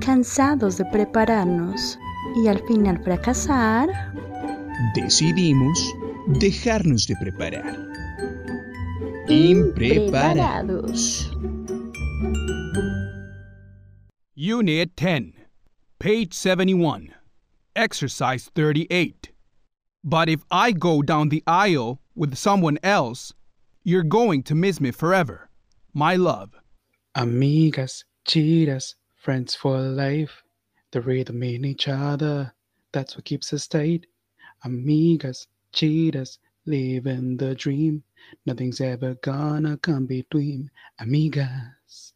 Cansados de prepararnos y al final fracasar, decidimos dejarnos de preparar. Impreparados. Unit 10, page 71, exercise 38. But if I go down the aisle with someone else, you're going to miss me forever. My love. Amigas, cheetahs, friends for life. The rhythm in each other, that's what keeps us tight. Amigas, cheetahs, living the dream. Nothing's ever gonna come between. Amigas.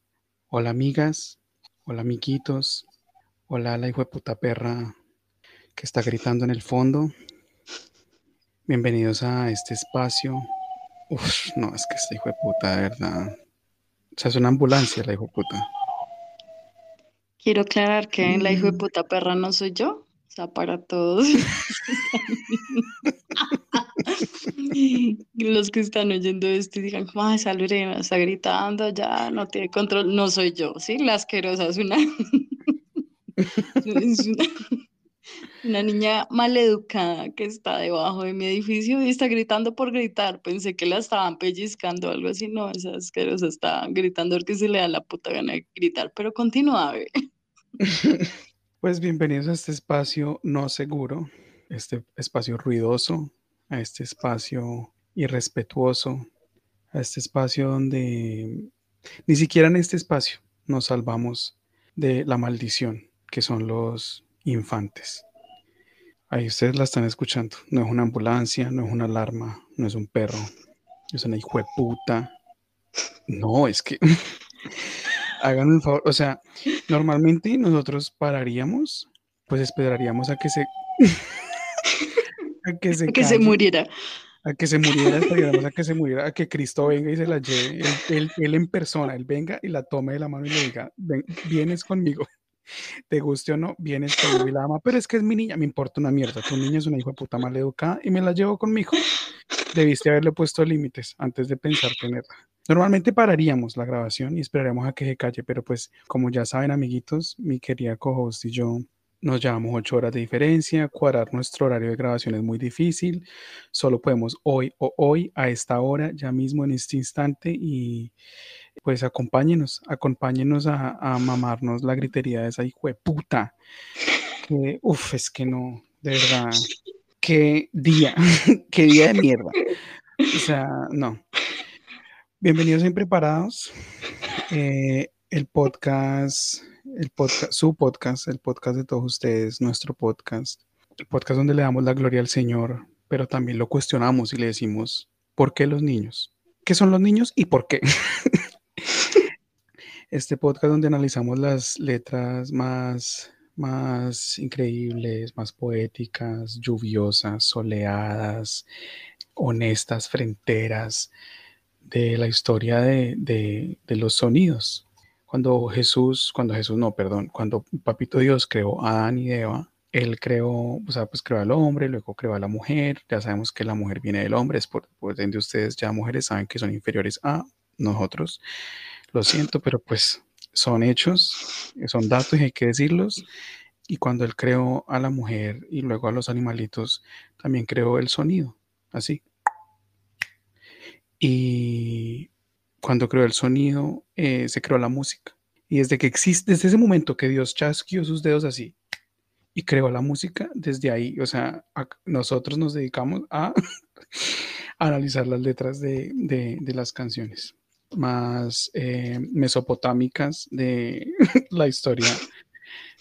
Hola, amigas. Hola, amiguitos. Hola, la hijo de puta perra que está gritando en el fondo. Bienvenidos a este espacio. Uf, no, es que este hijo de puta, verdad. O sea, es una ambulancia la hijo puta. Quiero aclarar que la hijo de puta perra no soy yo. O sea, para todos. Los que están oyendo esto y digan, como, esa Lorena está gritando, ya no tiene control. No soy yo, ¿sí? La asquerosa es una. es una, una niña maleducada que está debajo de mi edificio y está gritando por gritar. Pensé que la estaban pellizcando o algo así. No, esa asquerosa está gritando porque se le da la puta gana de gritar. Pero continúa, a ver. Pues bienvenidos a este espacio no seguro, este espacio ruidoso, a este espacio irrespetuoso, a este espacio donde ni siquiera en este espacio nos salvamos de la maldición que son los infantes. Ahí ustedes la están escuchando. No es una ambulancia, no es una alarma, no es un perro, es una hijo de puta. No, es que hagan un favor. O sea, normalmente nosotros pararíamos, pues esperaríamos a que se. a que se, que se muriera. A que se muriera, esperaríamos a que se muriera, a que Cristo venga y se la lleve, él, él, en persona, él venga y la tome de la mano y le diga, Ven, vienes conmigo te guste o no, vienes y la ama, pero es que es mi niña, me importa una mierda, tu niña es una hija de puta mal educada y me la llevo conmigo. Debiste haberle puesto límites antes de pensar tenerla. Normalmente pararíamos la grabación y esperaríamos a que se calle, pero pues como ya saben amiguitos, mi querida co y yo nos llevamos ocho horas de diferencia, cuadrar nuestro horario de grabación es muy difícil, solo podemos hoy o hoy, a esta hora, ya mismo en este instante y pues acompáñenos, acompáñenos a, mamarnos la gritería de esa hijo de puta. Que, uf, es que no, de verdad, qué día, qué día de mierda. O sea, no. Bienvenidos a Impreparados. Eh, el podcast, el podcast, su podcast, el podcast de todos ustedes, nuestro podcast, el podcast donde le damos la gloria al Señor, pero también lo cuestionamos y le decimos, ¿por qué los niños? ¿Qué son los niños y por qué? este podcast donde analizamos las letras más, más increíbles, más poéticas, lluviosas, soleadas, honestas, fronteras de la historia de, de, los sonidos. Cuando Jesús, cuando Jesús no, perdón, cuando Papito Dios creó a Adán y Eva, él creó, o sea, pues creó al hombre, luego creó a la mujer, ya sabemos que la mujer viene del hombre, es por, por ende ustedes ya mujeres saben que son inferiores a nosotros. Lo siento, pero pues son hechos, son datos y hay que decirlos. Y cuando él creó a la mujer y luego a los animalitos, también creó el sonido, así. Y cuando creó el sonido, eh, se creó la música. Y desde que existe, desde ese momento que Dios chasquió sus dedos así y creó la música, desde ahí, o sea, nosotros nos dedicamos a analizar las letras de, de las canciones más eh, mesopotámicas de la historia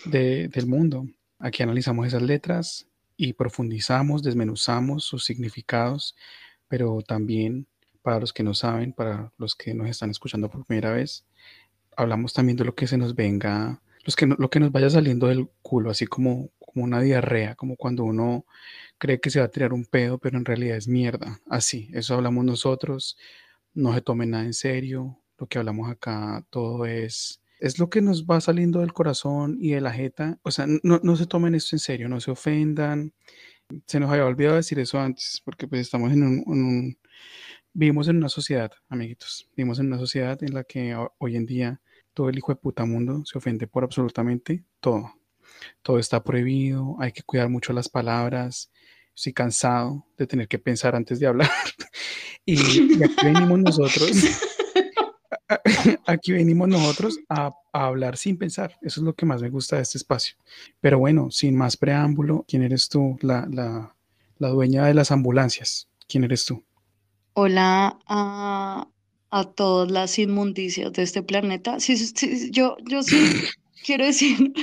del mundo. Aquí analizamos esas letras y profundizamos, desmenuzamos sus significados, pero también para los que no saben, para los que nos están escuchando por primera vez, hablamos también de lo que se nos venga, los que lo que nos vaya saliendo del culo, así como, como una diarrea, como cuando uno cree que se va a tirar un pedo, pero en realidad es mierda. Así, eso hablamos nosotros no se tomen nada en serio, lo que hablamos acá todo es, es lo que nos va saliendo del corazón y de la jeta, o sea, no, se tomen esto en serio, no se ofendan, se nos había olvidado decir eso antes, porque pues estamos en un, vivimos en una sociedad, amiguitos, vivimos en una sociedad en la que hoy en día todo el hijo de puta mundo se ofende por absolutamente todo. Todo está prohibido, hay que cuidar mucho las palabras. Estoy cansado de tener que pensar antes de hablar. y, aquí venimos nosotros. Aquí venimos nosotros a, hablar sin pensar. Eso es lo que más me gusta de este espacio. Pero bueno, sin más preámbulo, ¿quién eres tú? La, la, la dueña de las ambulancias. ¿Quién eres tú? Hola a, a todas las inmundicias de este planeta. Sí, sí, yo, yo sí quiero decir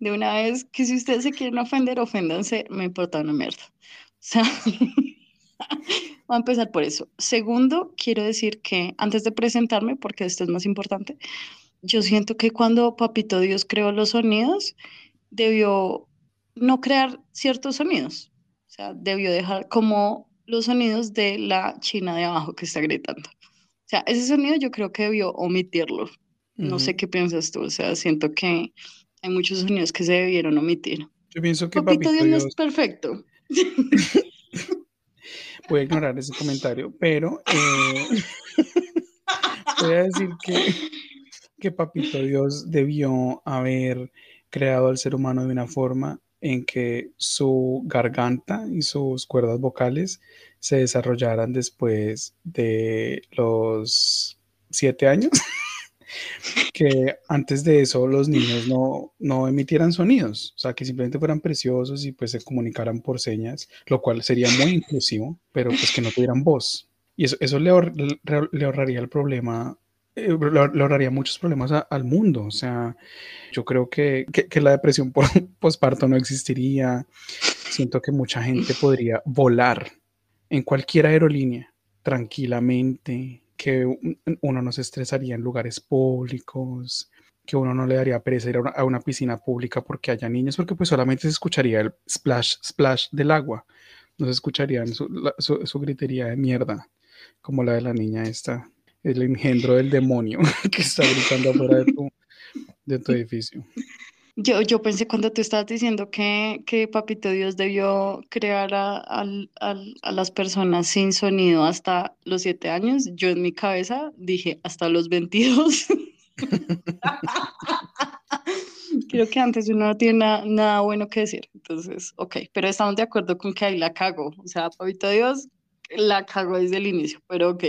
de una vez que si ustedes se quieren ofender, oféndanse, me importa una mierda. O sea, voy a empezar por eso. Segundo, quiero decir que antes de presentarme, porque esto es más importante, yo siento que cuando Papito Dios creó los sonidos, debió no crear ciertos sonidos. O sea, debió dejar como los sonidos de la china de abajo que está gritando. O sea, ese sonido yo creo que debió omitirlo. No sé qué piensas tú, o sea, siento que hay muchos sonidos que se debieron omitir. Yo pienso que Papito, Dios, no es perfecto. Voy a ignorar ese comentario, pero eh, voy a decir que, que Papito Dios debió haber creado al ser humano de una forma en que su garganta y sus cuerdas vocales se desarrollaran después de los siete años. que antes de eso los niños no, no emitieran sonidos, o sea, que simplemente fueran preciosos y pues se comunicaran por señas, lo cual sería muy inclusivo, pero pues que no tuvieran voz. Y eso, eso le, le, ahorraría el problema, eh, le, ahorraría muchos problemas al mundo. O sea, yo creo que, que, que la depresión por posparto no existiría. Siento que mucha gente podría volar en cualquier aerolínea tranquilamente, que uno no se estresaría en lugares públicos, que uno no le daría pereza ir a una, piscina pública porque haya niños, porque pues solamente se escucharía el splash, splash del agua, no se escucharía su, su, gritería de mierda, como la de la niña esta, el engendro del demonio que está gritando afuera de tu, de tu edificio. Yo, yo pensé cuando tú estabas diciendo que, que Papito Dios debió crear a, a, las personas sin sonido hasta los siete años, yo en mi cabeza dije hasta los 22. Creo que antes uno no tiene nada, bueno que decir. Entonces, ok, pero estamos de acuerdo con que ahí la cago. O sea, Papito Dios la cago desde el inicio, pero ok.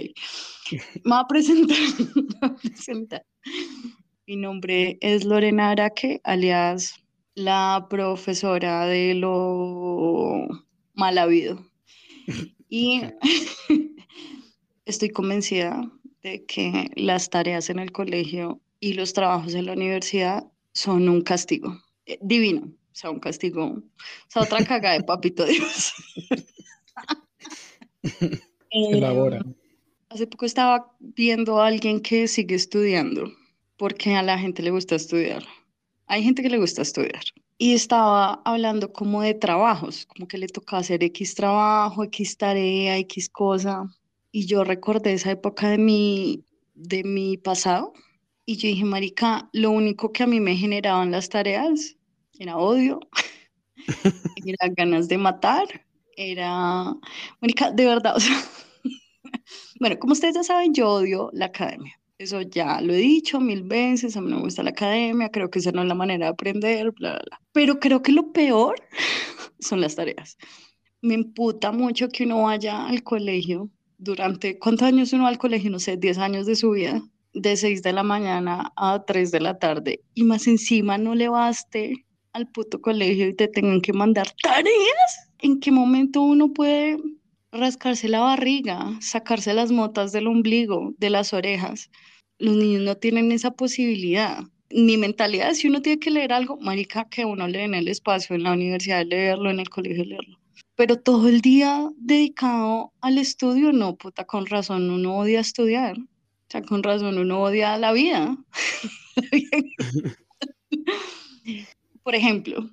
Me voy a presentar. Me voy a presentar. Mi nombre es Lorena Araque, alias la profesora de lo mal habido. Y estoy convencida de que las tareas en el colegio y los trabajos en la universidad son un castigo eh, divino, o sea, un castigo, o sea, otra caga de papito Dios. Elabora. Em, hace poco estaba viendo a alguien que sigue estudiando porque a la gente le gusta estudiar. Hay gente que le gusta estudiar. Y estaba hablando como de trabajos, como que le tocaba hacer X trabajo, X tarea, X cosa. Y yo recordé esa época de mi, de mi pasado. Y yo dije, Marica, lo único que a mí me generaban las tareas era odio, era ganas de matar, era, Marica, de verdad, o sea, bueno, como ustedes ya saben, yo odio la academia. Eso ya lo he dicho mil veces, a mí no me gusta la academia, creo que esa no es la manera de aprender, bla, bla, bla. Pero creo que lo peor son las tareas. Me imputa mucho que uno vaya al colegio durante, ¿cuántos años uno va al colegio? No sé, 10 años de su vida, de 6 de la mañana a 3 de la tarde, y más encima no le baste al puto colegio y te tengan que mandar tareas. ¿En qué momento uno puede rascarse la barriga, sacarse las motas del ombligo, de las orejas. Los niños no tienen esa posibilidad. Ni mentalidad, si uno tiene que leer algo, marica, que uno lee en el espacio, en la universidad leerlo, en el colegio leerlo. Pero todo el día dedicado al estudio, no, puta, con razón uno odia estudiar. O sea, con razón uno odia la vida. Por ejemplo,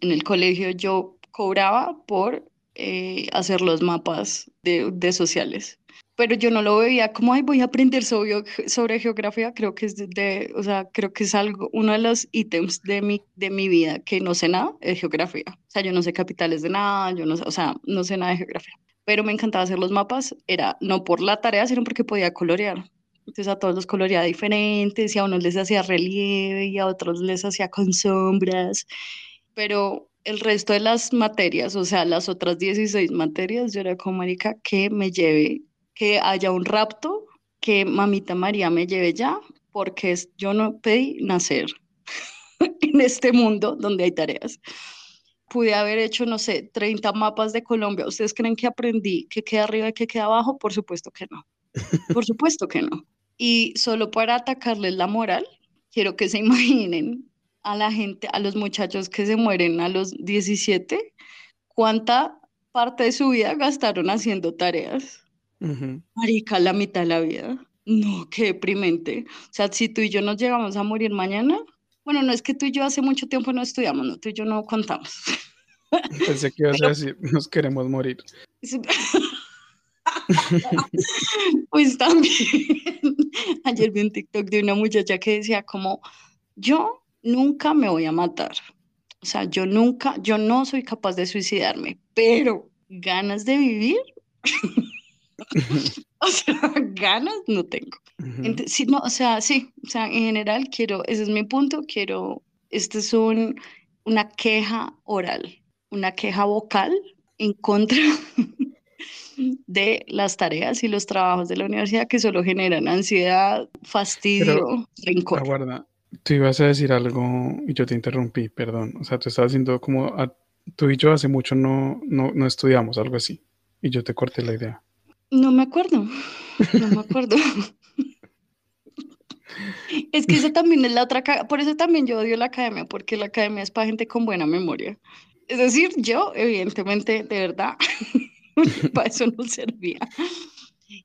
en el colegio yo cobraba por eh, hacer los mapas de, de, sociales. Pero yo no lo veía como, ay, voy a aprender sobre, sobre geografía, creo que es de, o sea, creo que es algo, uno de los ítems de mi, de mi vida que no sé nada, es geografía. O sea, yo no sé capitales de nada, yo no sé, o sea, no sé nada de geografía. Pero me encantaba hacer los mapas, era no por la tarea, sino porque podía colorear. Entonces a todos los coloreaba diferentes y a unos les hacía relieve y a otros les hacía con sombras. Pero el resto de las materias, o sea, las otras 16 materias, yo era como, marica, que me lleve, que haya un rapto, que mamita María me lleve ya, porque yo no pedí nacer en este mundo donde hay tareas. Pude haber hecho, no sé, 30 mapas de Colombia. ¿Ustedes creen que aprendí qué queda arriba y qué queda abajo? Por supuesto que no. Por supuesto que no. Y solo para atacarles la moral, quiero que se imaginen a la gente, a los muchachos que se mueren a los 17, cuánta parte de su vida gastaron haciendo tareas. Marica, la mitad de la vida. No, qué deprimente. O sea, si tú y yo nos llegamos a morir mañana, bueno, no es que tú y yo hace mucho tiempo no estudiamos, no, tú y yo no contamos. Pensé que ibas a decir, nos queremos morir. pues también. Ayer vi un TikTok de una muchacha que decía como, yo nunca me voy a matar. O sea, yo nunca, yo no soy capaz de suicidarme, pero ganas de vivir. o sea, ganas no tengo. no, o sea, sí, o sea, en general quiero, ese es mi punto, quiero, este es un, una queja oral, una queja vocal en contra de las tareas y los trabajos de la universidad que solo generan ansiedad, fastidio, rencor. Aguarda, tú ibas a decir algo y yo te interrumpí, perdón. O sea, tú estabas diciendo como, tú y yo hace mucho no, no, no estudiamos, algo así, y yo te corté la idea. No me acuerdo, no me acuerdo. es que eso también es la otra, por eso también yo odio la academia, porque la academia es para gente con buena memoria. Es decir, yo, evidentemente, de verdad, para eso no servía.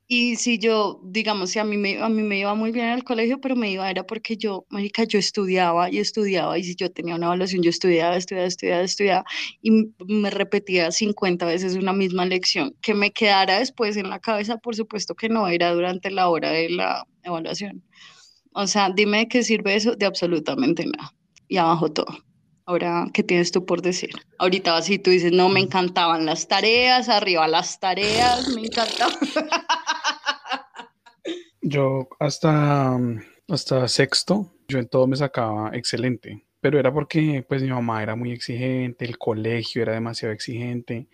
Y si yo, digamos, si a mí, me, a mí me iba muy bien en el colegio, pero me iba era porque yo, marica, yo estudiaba y estudiaba, y si yo tenía una evaluación, yo estudiaba, estudiaba, estudiaba, estudiaba, y me repetía 50 veces una misma lección. Que me quedara después en la cabeza, por supuesto que no, era durante la hora de la evaluación. O sea, dime de qué sirve eso, de absolutamente nada. Y abajo todo. Ahora, ¿qué tienes tú por decir? Ahorita así tú dices, no, me encantaban las tareas, arriba las tareas, me encantaban. Yo hasta, hasta sexto, yo en todo me sacaba excelente, pero era porque pues mi mamá era muy exigente, el colegio era demasiado exigente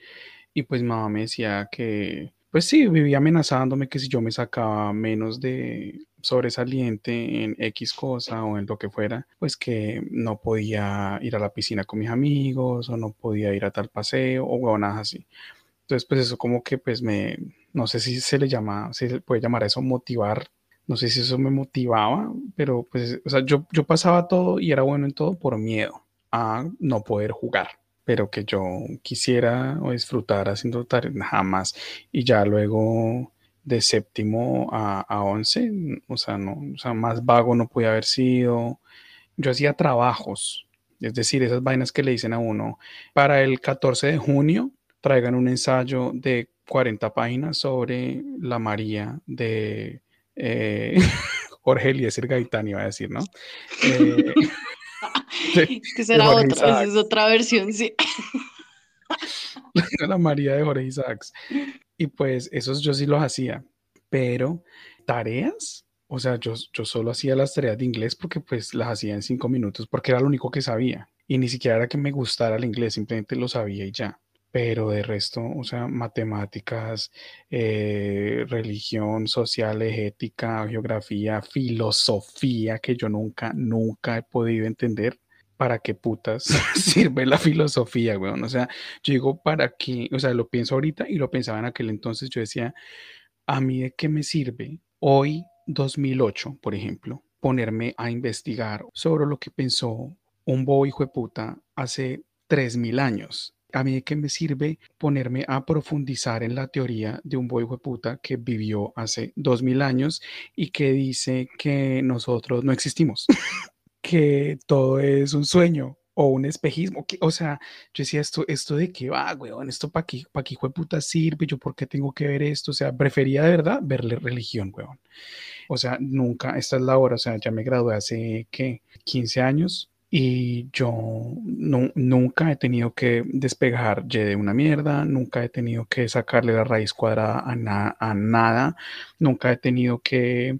y pues mi mamá me decía que pues sí, vivía amenazándome que si yo me sacaba menos de sobresaliente en X cosa o en lo que fuera, pues que no podía ir a la piscina con mis amigos o no podía ir a tal paseo o huevonadas así. Entonces, pues eso como que pues me, no sé si se le llama, se puede llamar a eso motivar, no sé si eso me motivaba, pero pues, o sea, yo, yo pasaba todo y era bueno en todo por miedo a no poder jugar pero que yo quisiera o disfrutar haciendo tareas, jamás. Y ya luego de séptimo a, a once, o sea, no, o sea, más vago no podía haber sido. Yo hacía trabajos, es decir, esas vainas que le dicen a uno, para el 14 de junio traigan un ensayo de 40 páginas sobre la María de eh, Jorge Eliezer Gaitán, iba a decir, ¿no? Eh, que será otra, es otra versión, sí. la María de Jorge Isaacs. Y pues esos yo sí los hacía, pero tareas, o sea, yo, yo solo hacía las tareas de inglés porque pues las hacía en cinco minutos, porque era lo único que sabía. Y ni siquiera era que me gustara el inglés, simplemente lo sabía y ya pero de resto, o sea, matemáticas, eh, religión, sociales, ética, geografía, filosofía, que yo nunca, nunca he podido entender para qué putas sirve la filosofía, weón. O sea, yo digo, ¿para qué? O sea, lo pienso ahorita y lo pensaba en aquel entonces, yo decía, ¿a mí de qué me sirve hoy, 2008, por ejemplo, ponerme a investigar sobre lo que pensó un bobo hijo de puta hace 3.000 años? a mí de qué me sirve ponerme a profundizar en la teoría de un boy puta que vivió hace dos mil años y que dice que nosotros no existimos, que todo es un sueño o un espejismo. Que, o sea, yo decía, ¿esto, esto de qué va, weón? ¿Esto para qué, pa qué hijo de puta sirve? ¿Yo por qué tengo que ver esto? O sea, prefería de verdad verle religión, weón. O sea, nunca, esta es la hora, o sea, ya me gradué hace, ¿qué? 15 años y yo nunca he tenido que despegar Y de una mierda, nunca he tenido que sacarle la raíz cuadrada a nada, nunca he tenido que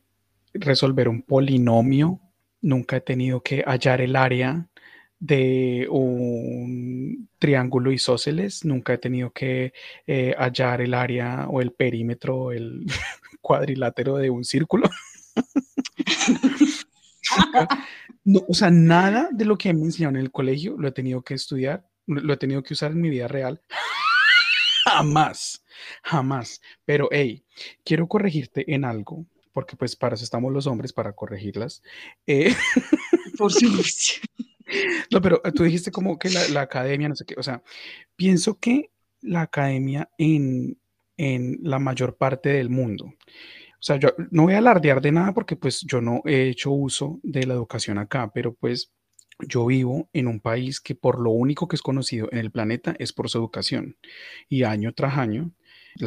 resolver un polinomio, nunca he tenido que hallar el área de un triángulo isósceles, nunca he tenido que eh, hallar el área o el perímetro, el cuadrilátero de un círculo. no, o sea, nada de lo que me enseñaron en el colegio lo he tenido que estudiar, lo he tenido que usar en mi vida real. jamás, jamás. Pero, hey, quiero corregirte en algo, porque pues para eso estamos los hombres, para corregirlas. Eh, Por supuesto. no, pero tú dijiste como que la, la, academia, no sé qué, o sea, pienso que la academia en, en la mayor parte del mundo, o sea, yo no voy a alardear de nada porque pues yo no he hecho uso de la educación acá, pero pues yo vivo en un país que por lo único que es conocido en el planeta es por su educación. Y año tras año,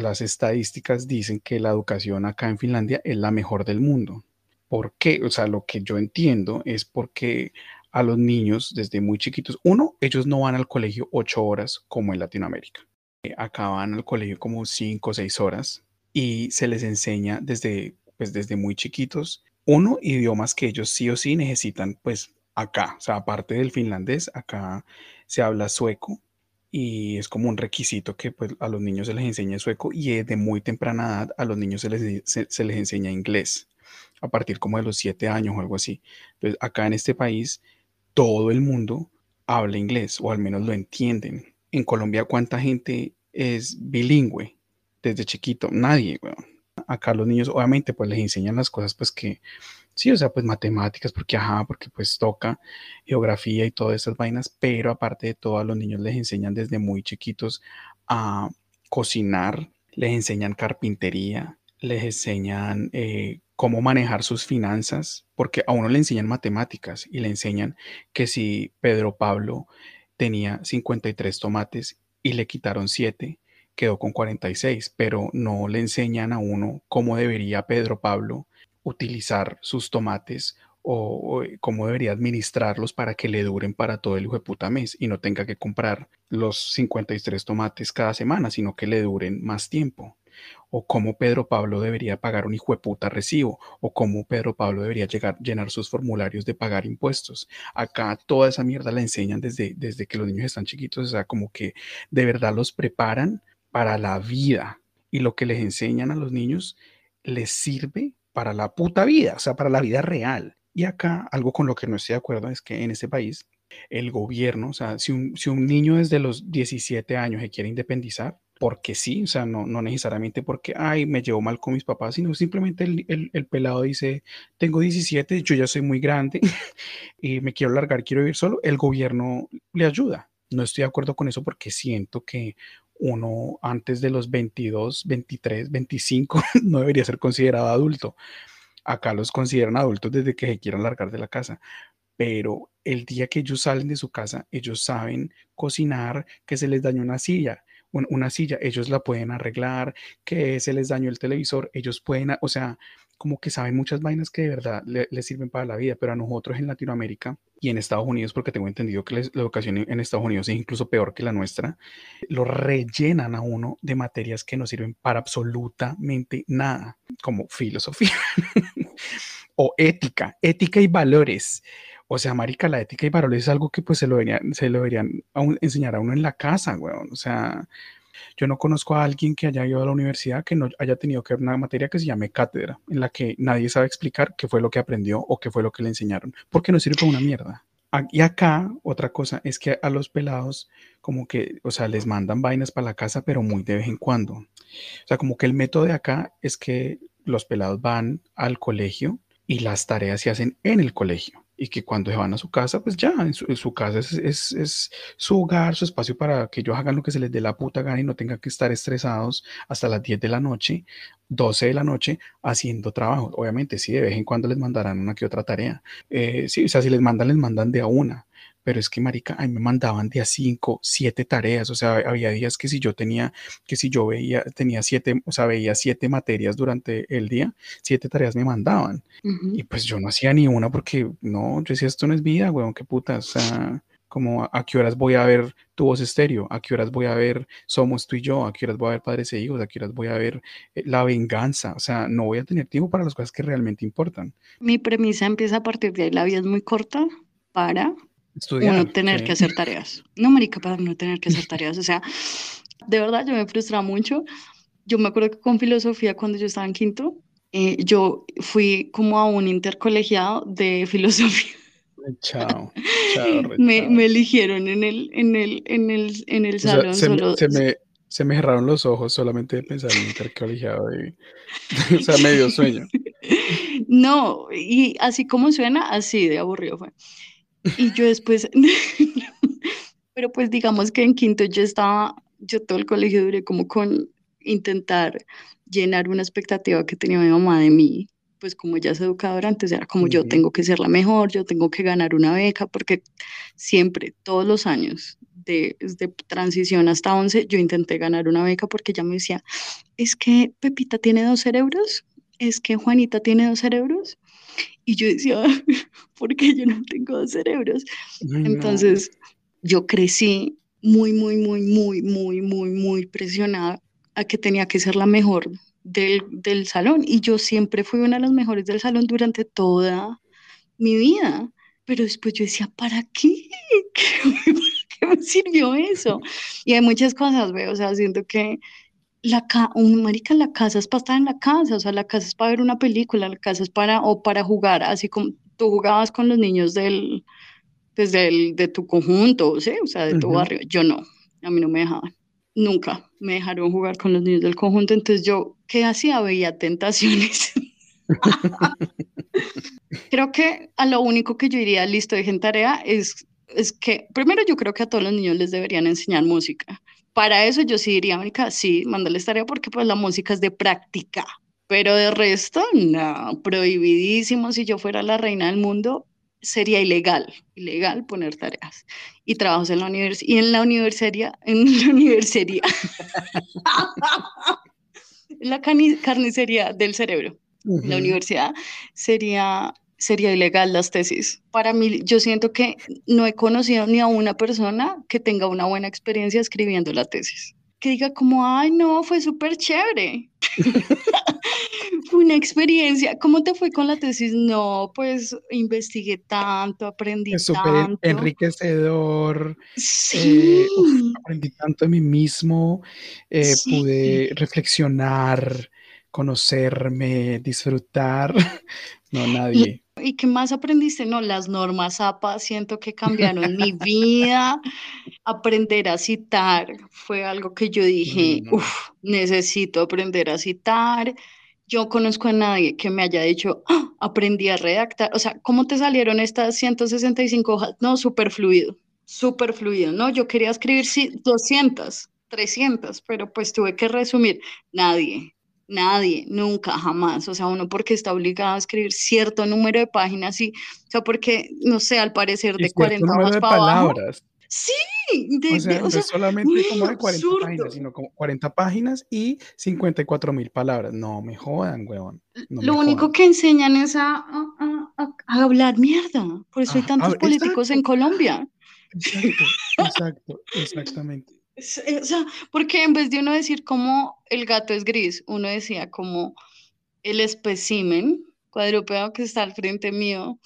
las estadísticas dicen que la educación acá en Finlandia es la mejor del mundo. ¿Por qué? O sea, lo que yo entiendo es porque a los niños desde muy chiquitos, uno, ellos no van al colegio ocho horas como en Latinoamérica. Acá van al colegio como cinco o seis horas y se les enseña desde, pues, desde muy chiquitos, uno, idiomas que ellos sí o sí necesitan, pues acá, o sea, aparte del finlandés, acá se habla sueco y es como un requisito que pues, a los niños se les enseñe sueco y de muy temprana edad a los niños se les, se, les enseña inglés, a partir como de los siete años o algo así. Entonces, acá en este país, todo el mundo habla inglés o al menos lo entienden. En Colombia, ¿cuánta gente es bilingüe desde chiquito? Nadie, weón. Acá los niños, obviamente, pues les enseñan las cosas pues que Sí, o sea, pues matemáticas, porque ajá, porque pues toca geografía y todas esas vainas, pero aparte de todo, a los niños les enseñan desde muy chiquitos a cocinar, les enseñan carpintería, les enseñan eh, cómo manejar sus finanzas, porque a uno le enseñan matemáticas y le enseñan que si Pedro Pablo tenía 53 tomates y le quitaron 7, quedó con 46, pero no le enseñan a uno cómo debería Pedro Pablo utilizar sus tomates o, eh, cómo debería administrarlos para que le duren para todo el hijo puta mes y no tenga que comprar los 53 tomates cada semana, sino que le duren más tiempo. O cómo Pedro Pablo debería pagar un hijo puta recibo, o cómo Pedro Pablo debería llegar, llenar sus formularios de pagar impuestos. Acá toda esa mierda la enseñan desde, desde que los niños están chiquitos, o sea, como que de verdad los preparan para la vida. Y lo que les enseñan a los niños les sirve para la puta vida, o sea, para la vida real. Y acá algo con lo que no estoy de acuerdo es que en este país el gobierno, o sea, si un, si un niño desde los 17 años se quiere independizar, porque sí, o sea, no, no necesariamente porque, ay, me llevo mal con mis papás, sino simplemente el, el, pelado dice, tengo 17, yo ya soy muy grande y me quiero largar, quiero vivir solo, el gobierno le ayuda. No estoy de acuerdo con eso porque siento que uno antes de los 22, 23, 25 no debería ser considerado adulto. Acá los consideran adultos desde que se quieran largar de la casa. Pero el día que ellos salen de su casa, ellos saben cocinar, que se les dañó una silla, una silla, ellos la pueden arreglar, que se les dañó el televisor, ellos pueden, o sea, como que saben muchas vainas que de verdad les sirven para la vida, pero a nosotros en Latinoamérica y en Estados Unidos, porque tengo entendido que la educación en Estados Unidos es incluso peor que la nuestra, lo rellenan a uno de materias que no sirven para absolutamente nada, como filosofía o ética, ética y valores. O sea, marica, la ética y valores es algo que pues se lo deberían, se lo deberían enseñar a uno en la casa, weón. O sea, yo no conozco a alguien que haya ido a la universidad que no haya tenido que ver una materia que se llame cátedra, en la que nadie sabe explicar qué fue lo que aprendió o qué fue lo que le enseñaron, porque no sirve para una mierda. Y acá, otra cosa es que a los pelados, como que, o sea, les mandan vainas para la casa, pero muy de vez en cuando. O sea, como que el método de acá es que los pelados van al colegio y las tareas se hacen en el colegio y que cuando se van a su casa, pues ya, en su, casa es, su hogar, su espacio para que ellos hagan lo que se les dé la puta gana y no tengan que estar estresados hasta las 10 de la noche, 12 de la noche, haciendo trabajo. Obviamente, sí, de vez en cuando les mandarán una que otra tarea. Eh, sí, o sea, si les mandan, les mandan de a una pero es que, marica, a mí me mandaban de a cinco, siete tareas, o sea, había días que si yo tenía, que si yo veía, tenía siete, o sea, veía siete materias durante el día, siete tareas me mandaban, y pues yo no hacía ni una porque, no, yo decía, esto no es vida, weón, qué puta, o sea, como a, qué horas voy a ver tu voz estéreo, a qué horas voy a ver Somos tú y yo, a qué horas voy a ver Padres e Hijos, a qué horas voy a ver eh, La Venganza, o sea, no voy a tener tiempo para las cosas que realmente importan. Mi premisa empieza a partir de ahí, la vida es muy corta para Estudiar, uno tener que hacer tareas. No, marica, para no tener que hacer tareas, o sea, de verdad yo me frustra mucho. Yo me acuerdo que con filosofía cuando yo estaba en quinto, eh, yo fui como a un intercolegiado de filosofía. Chao. me, me, eligieron en el, en el, en el, en el salón. se, me, se, me, se, me, cerraron los ojos solamente de pensar en intercolegiado. De, o sea, medio sueño. No, y así como suena, así de aburrido fue. Y yo después, pero pues digamos que en quinto yo estaba, yo todo el colegio duré como con intentar llenar una expectativa que tenía mi mamá de mí, pues como ella es educadora, antes era como yo tengo que ser la mejor, yo tengo que ganar una beca, porque siempre, todos los años, de, desde transición hasta 11, yo intenté ganar una beca porque ella me decía, es que Pepita tiene dos cerebros, es que Juanita tiene dos cerebros. Y yo decía, ¿por qué yo no tengo dos cerebros? Entonces, yo crecí muy, muy, muy, muy, muy, muy, muy presionada a que tenía que ser la mejor del, del salón. Y yo siempre fui una de las mejores del salón durante toda mi vida. Pero después yo decía, ¿para qué? ¿Qué, qué me sirvió eso? Y hay muchas cosas, veo, o sea, siento que la un marica, la casa es para estar en la casa, o sea, la casa es para ver una película, la casa es para, o para jugar, así como tú jugabas con los niños del, pues de tu conjunto, ¿sí? o sea, de tu barrio. Yo no, a mí no me dejaban nunca me dejaron jugar con los niños del conjunto, entonces yo, ¿qué hacía? Veía tentaciones. creo que a lo único que yo iría listo de tarea es, es que, primero yo creo que a todos los niños les deberían enseñar música. Para eso yo sí diría, Mónica, sí, mándales tarea porque pues la música es de práctica, pero de resto, no, prohibidísimo. Si yo fuera la reina del mundo, sería ilegal, ilegal poner tareas y trabajos en la universidad y en la universidad, en la universidad, la carnicería del cerebro, la universidad sería sería ilegal las tesis. Para mí, yo siento que no he conocido ni a una persona que tenga una buena experiencia escribiendo la tesis. Que diga como, ay, no, fue súper chévere. una experiencia. ¿Cómo te fue con la tesis? No, pues investigué tanto, aprendí es súper enriquecedor. Sí. Eh, aprendí tanto de mí mismo, eh, pude reflexionar, conocerme, disfrutar. No, nadie. ¿Y qué más aprendiste? No, las normas APA siento que cambiaron mi vida. Aprender a citar fue algo que yo dije, uff, necesito aprender a citar yo conozco a nadie que me haya dicho, ¡Ah! aprendí a redactar. O sea, ¿cómo te salieron estas 165 hojas? No, súper fluido, súper fluido. No, yo quería escribir 200, 300, pero pues tuve que resumir. Nadie, nadie, nunca, jamás. O sea, uno porque está obligado a escribir cierto número de páginas y, o sea, porque, no sé, al parecer de 40 hojas para palabras. Sí, de, o sea, no solamente como de 40 páginas, sino como 40 páginas y 54 mil palabras. No me jodan, weón. Lo único que enseñan es a, hablar mierda. Por eso hay tantos políticos en Colombia. Exacto, exacto, exactamente. Eh, o sea, porque en vez de uno decir como el gato es gris, uno decía como el espécimen cuadrúpedo que está al frente mío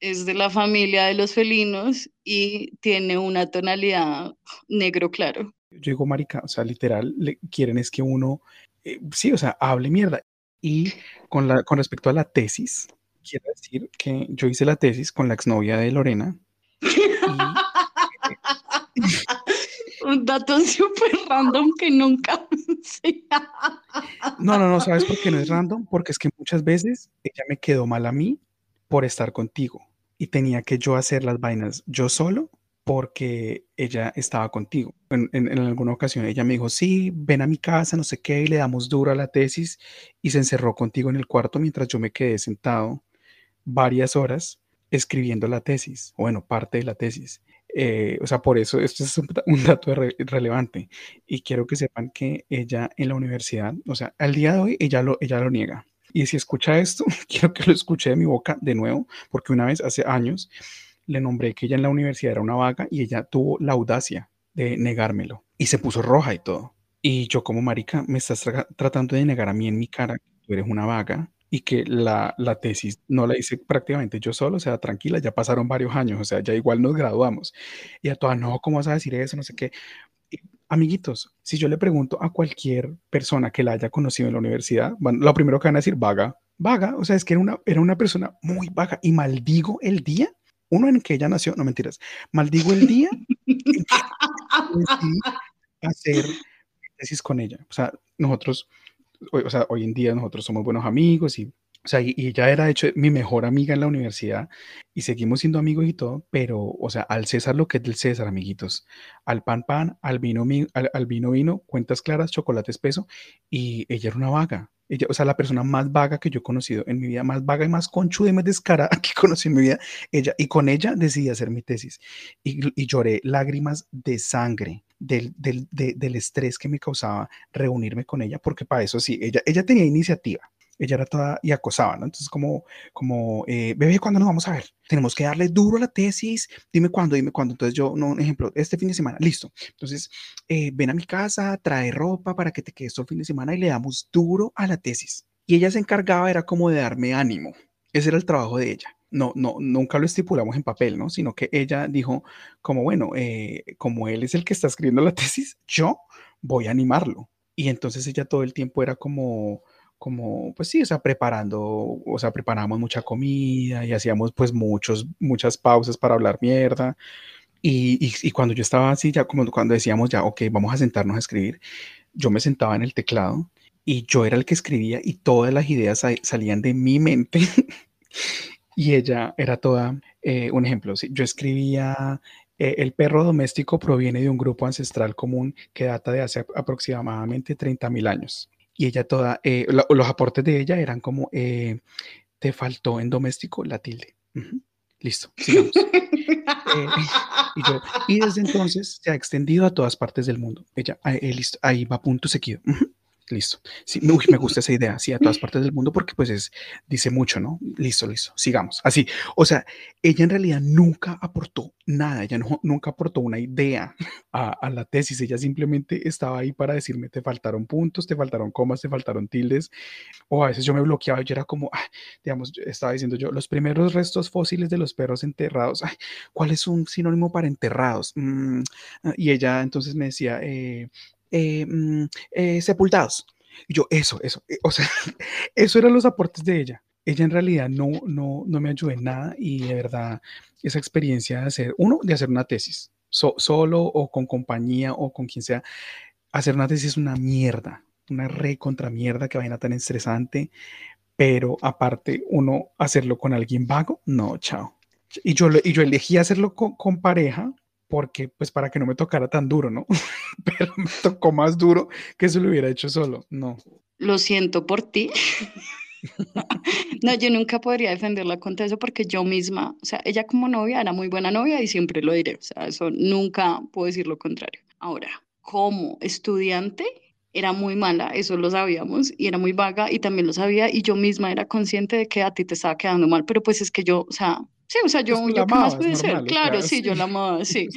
es de la familia de los felinos y tiene una tonalidad negro claro. Yo digo, marica, o sea, literal, le quieren es que uno, eh, sí, o sea, hable mierda. Y con, la, con respecto a la tesis, quiero decir que yo hice la tesis con la exnovia de Lorena. Un dato súper random que nunca No, no, no, ¿sabes por qué no es random? Porque es que muchas veces ella me quedó mal a mí por estar contigo y tenía que yo hacer las vainas yo solo porque ella estaba contigo. En, alguna ocasión ella me dijo, sí, ven a mi casa, no sé qué, y le damos duro a la tesis y se encerró contigo en el cuarto mientras yo me quedé sentado varias horas escribiendo la tesis, bueno, parte de la tesis. Eh, o sea, por eso esto es un, dato relevante. Y quiero que sepan que ella en la universidad, o sea, al día de hoy ella lo, ella lo niega. Y si escucha esto, quiero que lo escuche de mi boca de nuevo, porque una vez hace años le nombré que ella en la universidad era una vaga y ella tuvo la audacia de negármelo. Y se puso roja y todo. Y yo como marica, me estás tratando de negar a mí en mi cara, tú eres una vaga, y que la, la, tesis no la hice prácticamente yo solo, o sea, tranquila, ya pasaron varios años, o sea, ya igual nos graduamos. Y a todas, no, ¿cómo vas a decir eso? No sé qué. amiguitos, si yo le pregunto a cualquier persona que la haya conocido en la universidad, lo primero que van a decir, vaga, vaga, o sea, es que era una, era una persona muy vaga y maldigo el día, uno en que ella nació, no mentiras, maldigo el día en que hacer tesis con ella. O sea, nosotros, o sea, hoy en día nosotros somos buenos amigos y o sea, y, ella era, de hecho, mi mejor amiga en la universidad y seguimos siendo amigos y todo, pero, o sea, al César lo que es del César, amiguitos. Al pan, pan, al vino, vino, cuentas claras, chocolate espeso. Y ella era una vaga. Ella, o sea, la persona más vaga que yo he conocido en mi vida, más vaga y más conchuda y más descarada que conocí en mi vida, ella, y con ella decidí hacer mi tesis. Y, y lloré lágrimas de sangre del, del, del, estrés que me causaba reunirme con ella, porque para eso sí, ella, ella tenía iniciativa ella era toda y acosaba, ¿no? Entonces, como, como, eh, bebé, ¿cuándo nos vamos a ver? Tenemos que darle duro a la tesis, dime cuándo, dime cuándo. Entonces, yo, no, un ejemplo, este fin de semana, listo. Entonces, eh, ven a mi casa, trae ropa para que te quedes todo el fin de semana y le damos duro a la tesis. Y ella se encargaba, era como de darme ánimo. Ese era el trabajo de ella. No, no, nunca lo estipulamos en papel, ¿no? Sino que ella dijo, como bueno, eh, como él es el que está escribiendo la tesis, yo voy a animarlo. Y entonces ella todo el tiempo era como, como, pues sí, o sea, preparando, o sea, preparábamos mucha comida y hacíamos pues muchos, muchas pausas para hablar mierda. Y, y, cuando yo estaba así, ya como cuando decíamos ya, ok, vamos a sentarnos a escribir, yo me sentaba en el teclado y yo era el que escribía y todas las ideas salían de mi mente. y ella era toda, eh, un ejemplo, yo escribía, eh, el perro doméstico proviene de un grupo ancestral común que data de hace aproximadamente 30.000 años y ella toda, eh, los aportes de ella eran como, te faltó en doméstico la tilde. Listo, sigamos. Y, desde entonces se ha extendido a todas partes del mundo. Ella, listo, ahí va punto seguido. Listo. Sí, me gusta esa idea, sí, a todas partes del mundo, porque pues es, dice mucho, ¿no? Listo, listo, sigamos. Así, o sea, ella en realidad nunca aportó nada, ella no, nunca aportó una idea a, la tesis, ella simplemente estaba ahí para decirme, te faltaron puntos, te faltaron comas, te faltaron tildes, o a veces yo me bloqueaba yo era como, digamos, estaba diciendo yo, los primeros restos fósiles de los perros enterrados, ¿cuál es un sinónimo para enterrados? Mm, ah, y ella entonces me decía, eh, eh, mm, eh, sepultados. Y yo, eso, eso, eh, o sea, eso eran los aportes de ella. Ella en realidad no, no, no me ayudó en nada y de verdad esa experiencia de hacer, uno, de hacer una tesis, solo o con compañía o con quien sea, hacer una tesis es una mierda, una re contra mierda que vaina tan estresante, pero aparte uno hacerlo con alguien vago, no, chao. Y yo, y yo elegí hacerlo con pareja porque pues para que no me tocara tan duro, ¿no? Pero me tocó más duro que si lo hubiera hecho solo, no. Lo siento por ti. no, yo nunca podría defenderla contra eso porque yo misma, o sea, ella como novia era muy buena novia y siempre lo diré, o sea, eso nunca puedo decir lo contrario. Ahora, como estudiante, era muy mala, eso lo sabíamos, y era muy vaga y también lo sabía, y yo misma era consciente de que a ti te estaba quedando mal, pero pues es que yo, o sea, Sí, o sea, yo, pues yo ¿qué más puede ser? Claro, sí, yo la amaba, sí.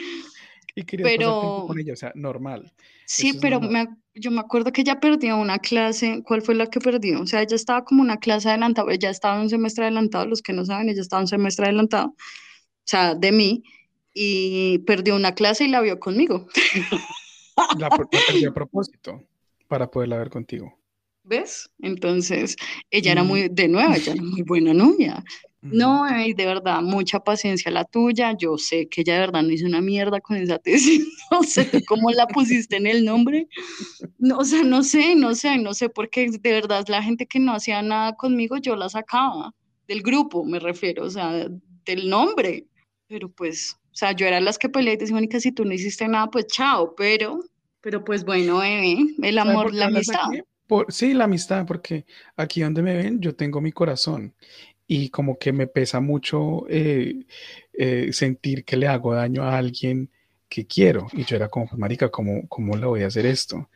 y quería pero, con ella, o sea, normal. Sí, pero Me, yo me acuerdo que ella perdió una clase, ¿cuál fue la que perdió? O sea, ella estaba como una clase adelantada, ella estaba un semestre adelantado, los que no saben, ella estaba un semestre adelantado, o sea, de mí, y perdió una clase y la vio conmigo. La, la perdió a propósito, para poderla ver contigo. ¿Ves? Entonces, ella era muy, de nuevo, ella era muy buena novia. No, de verdad, mucha paciencia la tuya. Yo sé que ella de verdad no hizo una mierda con esa tesis. No sé cómo la pusiste en el nombre. No, o sea, no sé, no sé, no sé, porque de verdad la gente que no hacía nada conmigo, yo la sacaba del grupo, me refiero, o sea, del nombre. Pero pues, o sea, yo era las que peleé y decía, Mónica, si tú no hiciste nada, pues chao, pero, pero pues bueno, el amor, la amistad. Por, sí, la amistad, porque aquí donde me ven, yo tengo mi corazón y como que me pesa mucho eh, eh, sentir que le hago daño a alguien que quiero. Y yo era como, pues, marica, ¿cómo, ¿cómo le voy a hacer esto?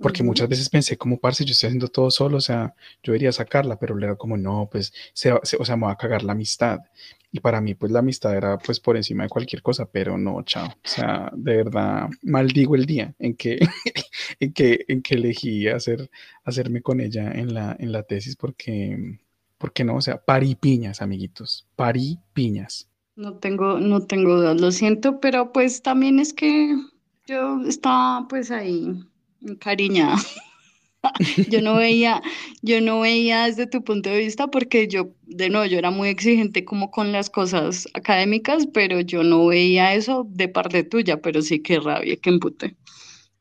porque muchas veces pensé como, parce, yo estoy haciendo todo solo, o sea, yo debería sacarla, pero le era como, no, pues, se, o sea, me va a cagar la amistad. Y para mí, pues, la amistad era, pues, por encima de cualquier cosa, pero no, chao. O sea, de verdad, maldigo el día en que, en que, en que elegí hacer, hacerme con ella en la, en la tesis, porque, porque no, o sea, parí piñas, amiguitos, parí piñas. No tengo, no tengo dudas, lo siento, pero pues también es que yo estaba, pues, ahí cariña. yo no veía, yo no veía desde tu punto de vista porque yo, de nuevo, yo era muy exigente como con las cosas académicas, pero yo no veía eso de parte tuya, pero sí que rabia, que empute.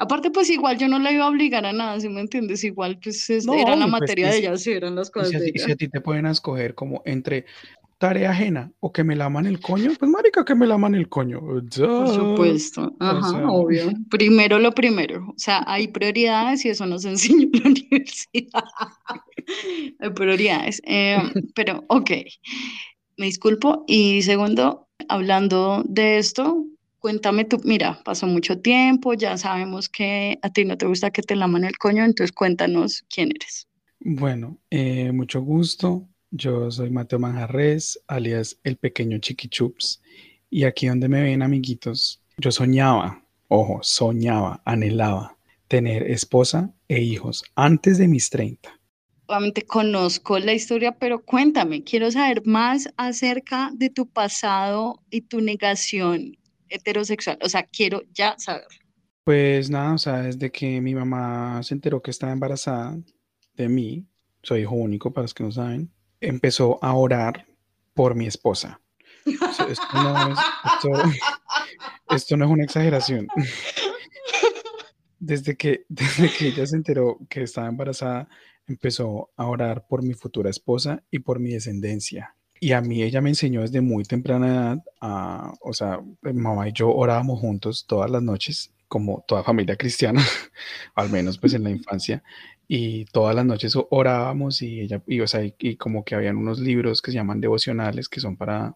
Aparte, pues igual yo no la iba a obligar a nada, si me entiendes? Igual pues era la pues, materia de ella, sí eran las cosas de ella. si a ti te pueden escoger como entre tarea ajena o que me laman el coño, pues marica, que me laman el coño. Por supuesto, ajá, obvio. Primero lo primero, o sea, hay prioridades y eso nos enseñó en la universidad. hay prioridades, eh, pero ok, me disculpo. Y segundo, hablando de esto, cuéntame tú, mira, pasó mucho tiempo, ya sabemos que a ti no te gusta que te laman el coño, entonces cuéntanos quién eres. Bueno, eh, mucho gusto. Yo soy Mateo Manjarres, alias el pequeño Chiquichups. Y aquí donde me ven, amiguitos, yo soñaba, ojo, soñaba, anhelaba tener esposa e hijos antes de mis 30. Obviamente conozco la historia, pero cuéntame, quiero saber más acerca de tu pasado y tu negación heterosexual. O sea, quiero ya saber. Pues nada, o sea, desde que mi mamá se enteró que estaba embarazada de mí, soy hijo único para los que no saben, empezó a orar por mi esposa. Esto no es, una exageración. Desde que, desde que ella se enteró que estaba embarazada, empezó a orar por mi futura esposa y por mi descendencia. Y a mí ella me enseñó desde muy temprana edad, a, o sea, mamá y yo orábamos juntos todas las noches, como toda familia cristiana, al menos pues en la infancia, y todas las noches orábamos y ella, y, o sea, y, como que habían unos libros que se llaman devocionales que son para,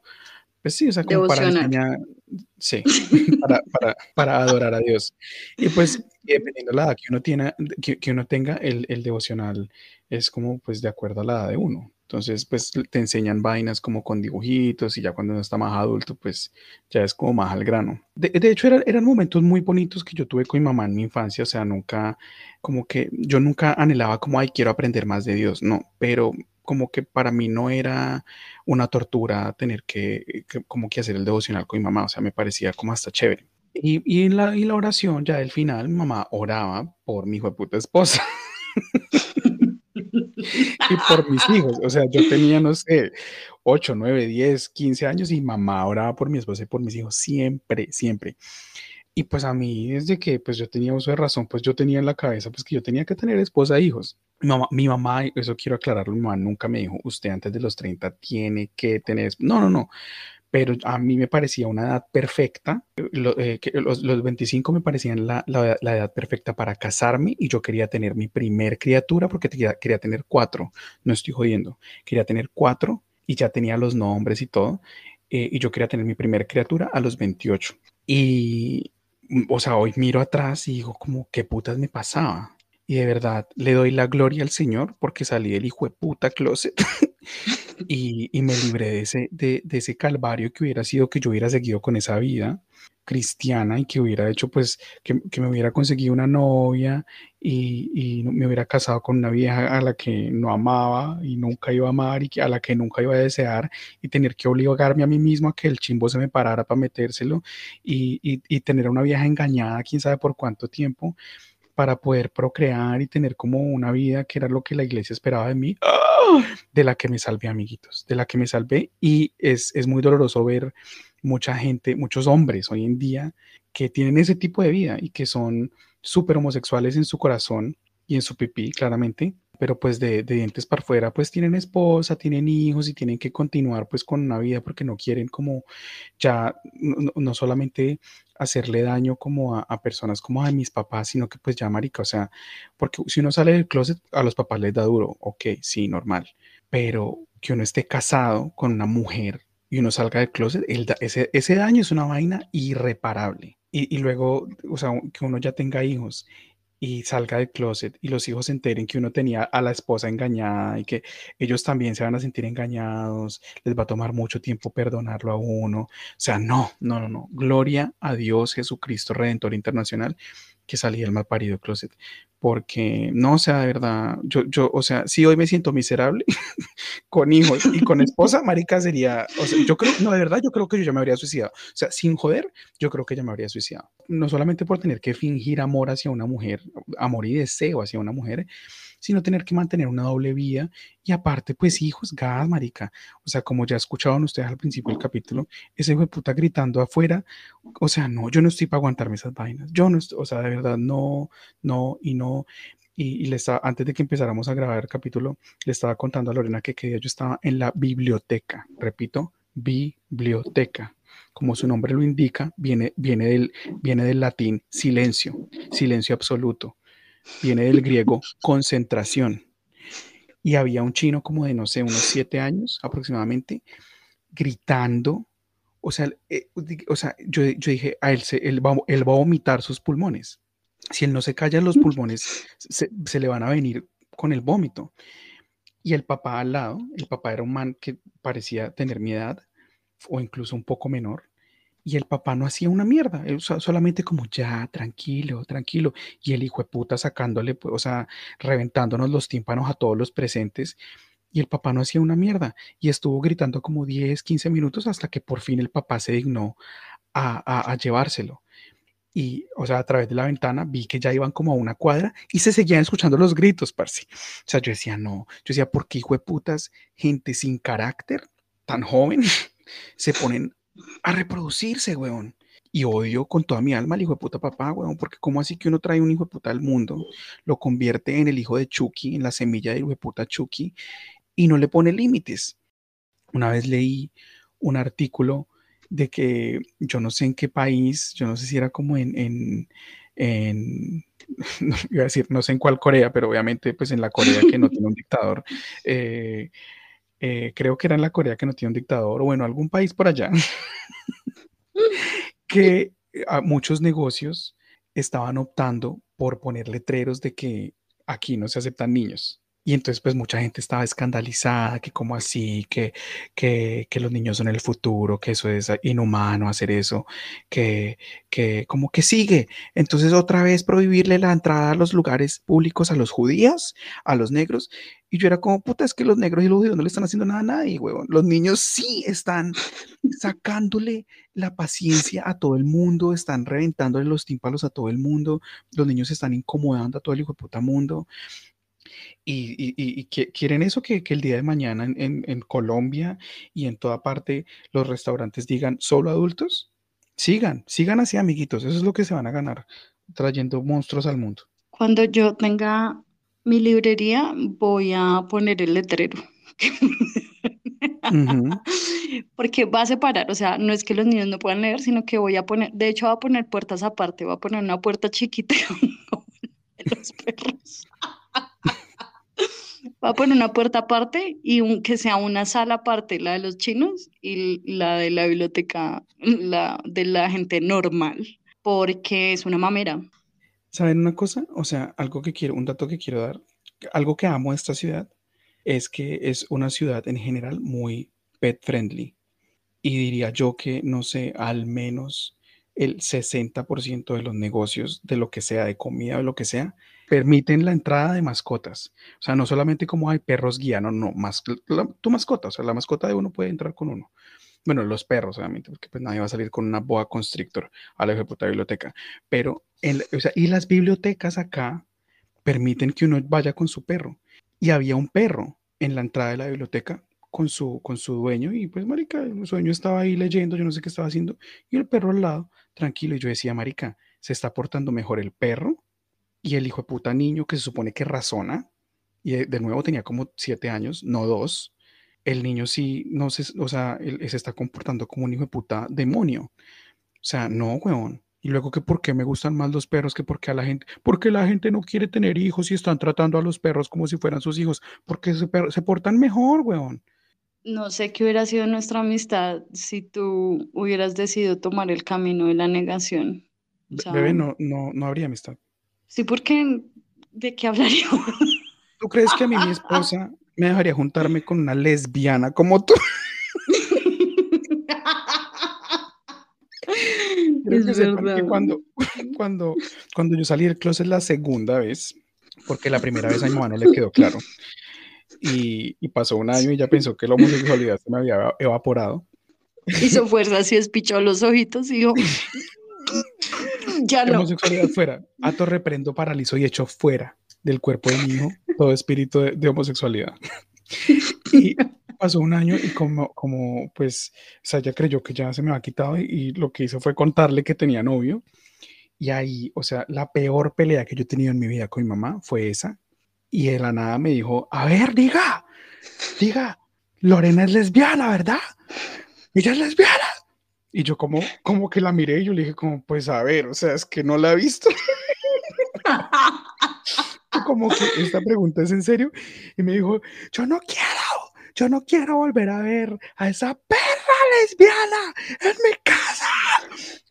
pues sí, o sea, como para enseñar, sí, para, para, para, adorar a Dios. Y pues, dependiendo de la edad que uno, tiene, que, que uno tenga, el, el, devocional es como, pues, de acuerdo a la edad de uno. Entonces, pues te enseñan vainas como con dibujitos y ya cuando uno está más adulto, pues ya es como más al grano. De, hecho, eran momentos muy bonitos que yo tuve con mi mamá en mi infancia, o sea, nunca, como que yo nunca anhelaba como, ay, quiero aprender más de Dios, no, pero como que para mí no era una tortura tener que, como que hacer el devocional con mi mamá, o sea, me parecía como hasta chévere. Y, y, en la, y la oración ya del final, mi mamá oraba por mi hijo de puta esposa. y por mis hijos. O sea, yo tenía, no sé, 8, 9, 10, 15 años y mamá oraba por mi esposa y por mis hijos siempre, siempre. Y pues a mí, desde que pues yo tenía uso de razón, pues yo tenía en la cabeza pues que yo tenía que tener esposa e hijos. Mi mamá, mi mamá, eso quiero aclararlo, mi mamá nunca me dijo, usted antes de los 30 tiene que tener... No, no, no pero a mí me parecía una edad perfecta. Eh, los, los, 25 me parecían la, la, edad perfecta para casarme y yo quería tener mi primer criatura porque quería, quería tener cuatro, no estoy jodiendo, quería tener cuatro y ya tenía los nombres y todo. Eh, y yo quería tener mi primer criatura a los 28. Y, o sea, hoy miro atrás y digo como, ¿qué putas me pasaba? Y de verdad le doy la gloria al Señor porque salí del hijo de puta closet y, y, me libré de ese, de, de, ese calvario que hubiera sido que yo hubiera seguido con esa vida cristiana y que hubiera hecho pues que, que me hubiera conseguido una novia y, y, me hubiera casado con una vieja a la que no amaba y nunca iba a amar y que, a la que nunca iba a desear y tener que obligarme a mí mismo a que el chimbo se me parara para metérselo y, y tener a una vieja engañada quién sabe por cuánto tiempo para poder procrear y tener como una vida que era lo que la iglesia esperaba de mí, de la que me salvé, amiguitos, de la que me salvé. Y es, es muy doloroso ver mucha gente, muchos hombres hoy en día que tienen ese tipo de vida y que son súper homosexuales en su corazón y en su pipí, claramente, pero pues de, de, dientes para afuera, pues tienen esposa, tienen hijos y tienen que continuar pues con una vida porque no quieren como ya, no, no solamente hacerle daño como a, personas como a mis papás, sino que pues ya marica, o sea, porque si uno sale del closet, a los papás les da duro, ok, sí, normal, pero que uno esté casado con una mujer y uno salga del closet, el, ese, ese daño es una vaina irreparable. Y, y luego, o sea, que uno ya tenga hijos y salga del closet y los hijos se enteren que uno tenía a la esposa engañada y que ellos también se van a sentir engañados, les va a tomar mucho tiempo perdonarlo a uno. O sea, no, no, no, no. Gloria a Dios Jesucristo Redentor Internacional que salí del mal parido closet. Porque no, o sea, de verdad, yo, yo, o sea, si hoy me siento miserable con hijos y con esposa, marica sería, o sea, yo creo, no, de verdad, yo creo que yo ya me habría suicidado. O sea, sin joder, yo creo que ya me habría suicidado. No solamente por tener que fingir amor hacia una mujer, amor y deseo hacia una mujer, sino tener que mantener una doble vía y aparte, pues hijos, gas, marica. O sea, como ya escuchaban ustedes al principio del capítulo, ese hijo de puta gritando afuera, o sea, no, yo no estoy para aguantarme esas vainas. Yo no, o sea, de verdad, no, no y no. Y, le estaba, antes de que empezáramos a grabar el capítulo, le estaba contando a Lorena que que yo estaba en la biblioteca, repito, biblioteca como su nombre lo indica, viene, viene, del, viene del latín silencio, silencio absoluto viene del griego concentración. Y había un chino como de, no sé, unos siete años aproximadamente, gritando. O sea, eh, o sea yo, dije, a él, se, él, va, él va a vomitar sus pulmones. Si él no se calla, los pulmones se, se le van a venir con el vómito. Y el papá al lado, el papá era un man que parecía tener mi edad o incluso un poco menor, y el papá no hacía una mierda, solamente como ya, tranquilo, tranquilo. Y el hijo de puta sacándole, pues, o sea, reventándonos los tímpanos a todos los presentes. Y el papá no hacía una mierda. Y estuvo gritando como 10, 15 minutos hasta que por fin el papá se dignó a, llevárselo. Y, o sea, a través de la ventana vi que ya iban como a una cuadra y se seguían escuchando los gritos, parce. O sea, yo decía, no, yo decía, ¿por qué hijo de putas, gente sin carácter, tan joven, se ponen a reproducirse, weón. Y odio con toda mi alma al hijo de puta papá, weón, porque ¿cómo así que uno trae un hijo de puta al mundo, lo convierte en el hijo de Chucky, en la semilla del hijo de puta Chucky, y no le pone límites? Una vez leí un artículo de que yo no sé en qué país, yo no sé si era como en, en, en iba a decir, no sé en cuál Corea, pero obviamente pues en la Corea que no tiene un dictador, eh, eh, creo que era en la Corea que no tiene un dictador, o bueno, algún país por allá, que a muchos negocios estaban optando por poner letreros de que aquí no se aceptan niños. Y entonces pues mucha gente estaba escandalizada, que como así, que, que, que, los niños son el futuro, que eso es inhumano hacer eso, que, que como que sigue. Entonces otra vez prohibirle la entrada a los lugares públicos a los judíos, a los negros. Y yo era como, puta, es que los negros y los judíos no le están haciendo nada a nadie, huevón. Los niños sí están sacándole la paciencia a todo el mundo, están reventándole los tímpanos a todo el mundo, los niños están incomodando a todo el hijo de puta mundo y, quieren eso que, el día de mañana en, Colombia y en toda parte los restaurantes digan solo adultos. Sigan, sigan así, amiguitos. Eso es lo que se van a ganar trayendo monstruos al mundo. Cuando yo tenga mi librería, voy a poner el letrero. Porque va a separar, o sea, no es que los niños no puedan leer, sino que voy a poner, de hecho, voy a poner puertas aparte, voy a poner una puerta chiquita los perros. Va a poner una puerta aparte y que sea una sala aparte, la de los chinos y la de la biblioteca, la de la gente normal, porque es una mamera. ¿Saben una cosa? O sea, algo que quiero, un dato que quiero dar, algo que amo de esta ciudad es que es una ciudad en general muy pet friendly. Y diría yo que, no sé, al menos el 60% de los negocios, de lo que sea, de comida o lo que sea, permiten la entrada de mascotas. O sea, no solamente como hay perros guía, no, no, más, tu mascota, o sea, la mascota de uno puede entrar con uno. Bueno, los perros, obviamente, porque pues nadie va a salir con una boa constrictor a la biblioteca. Pero, o sea, y las bibliotecas acá permiten que uno vaya con su perro. Y había un perro en la entrada de la biblioteca con su, con su dueño y pues, marica, el dueño estaba ahí leyendo, yo no sé qué estaba haciendo, y el perro al lado, tranquilo, y yo decía, marica, se está portando mejor el perro y el hijo de puta niño que se supone que razona, y de, nuevo tenía como siete años, no dos, el niño sí, no se, o sea, él, se está comportando como un hijo de puta demonio. O sea, no, weón. Y luego que por qué me gustan más los perros que porque a la gente, porque la gente no quiere tener hijos y están tratando a los perros como si fueran sus hijos, porque se, se portan mejor, weón. No sé qué hubiera sido nuestra amistad si tú hubieras decidido tomar el camino de la negación. Bebé, no, no, no habría amistad. Sí, porque ¿de qué hablaríamos? ¿Tú crees que a mí mi esposa me dejaría juntarme con una lesbiana como tú? Creo que sepan que cuando, cuando, cuando yo salí del closet la segunda vez, porque la primera vez a mi mamá no le quedó claro, y, y pasó un año y ya pensó que la homosexualidad se me había evaporado. Hizo fuerza, así espichó los ojitos y dijo, ya no. Homosexualidad fuera. Ato reprendo, paralizo y echo fuera del cuerpo de mi hijo todo espíritu de, de homosexualidad. y pasó un año y como, como pues, o sea, ella creyó que ya se me había quitado y, y, lo que hizo fue contarle que tenía novio. Y ahí, o sea, la peor pelea que yo he tenido en mi vida con mi mamá fue esa. Y de la nada me dijo, a ver, diga, diga, Lorena es lesbiana, ¿verdad? Ella es lesbiana. Y yo como, como que la miré y yo le dije como, pues a ver, o sea, es que no la he visto. como que esta pregunta es en serio. Y me dijo, yo no quiero, yo no quiero volver a ver a esa perra lesbiana en mi casa.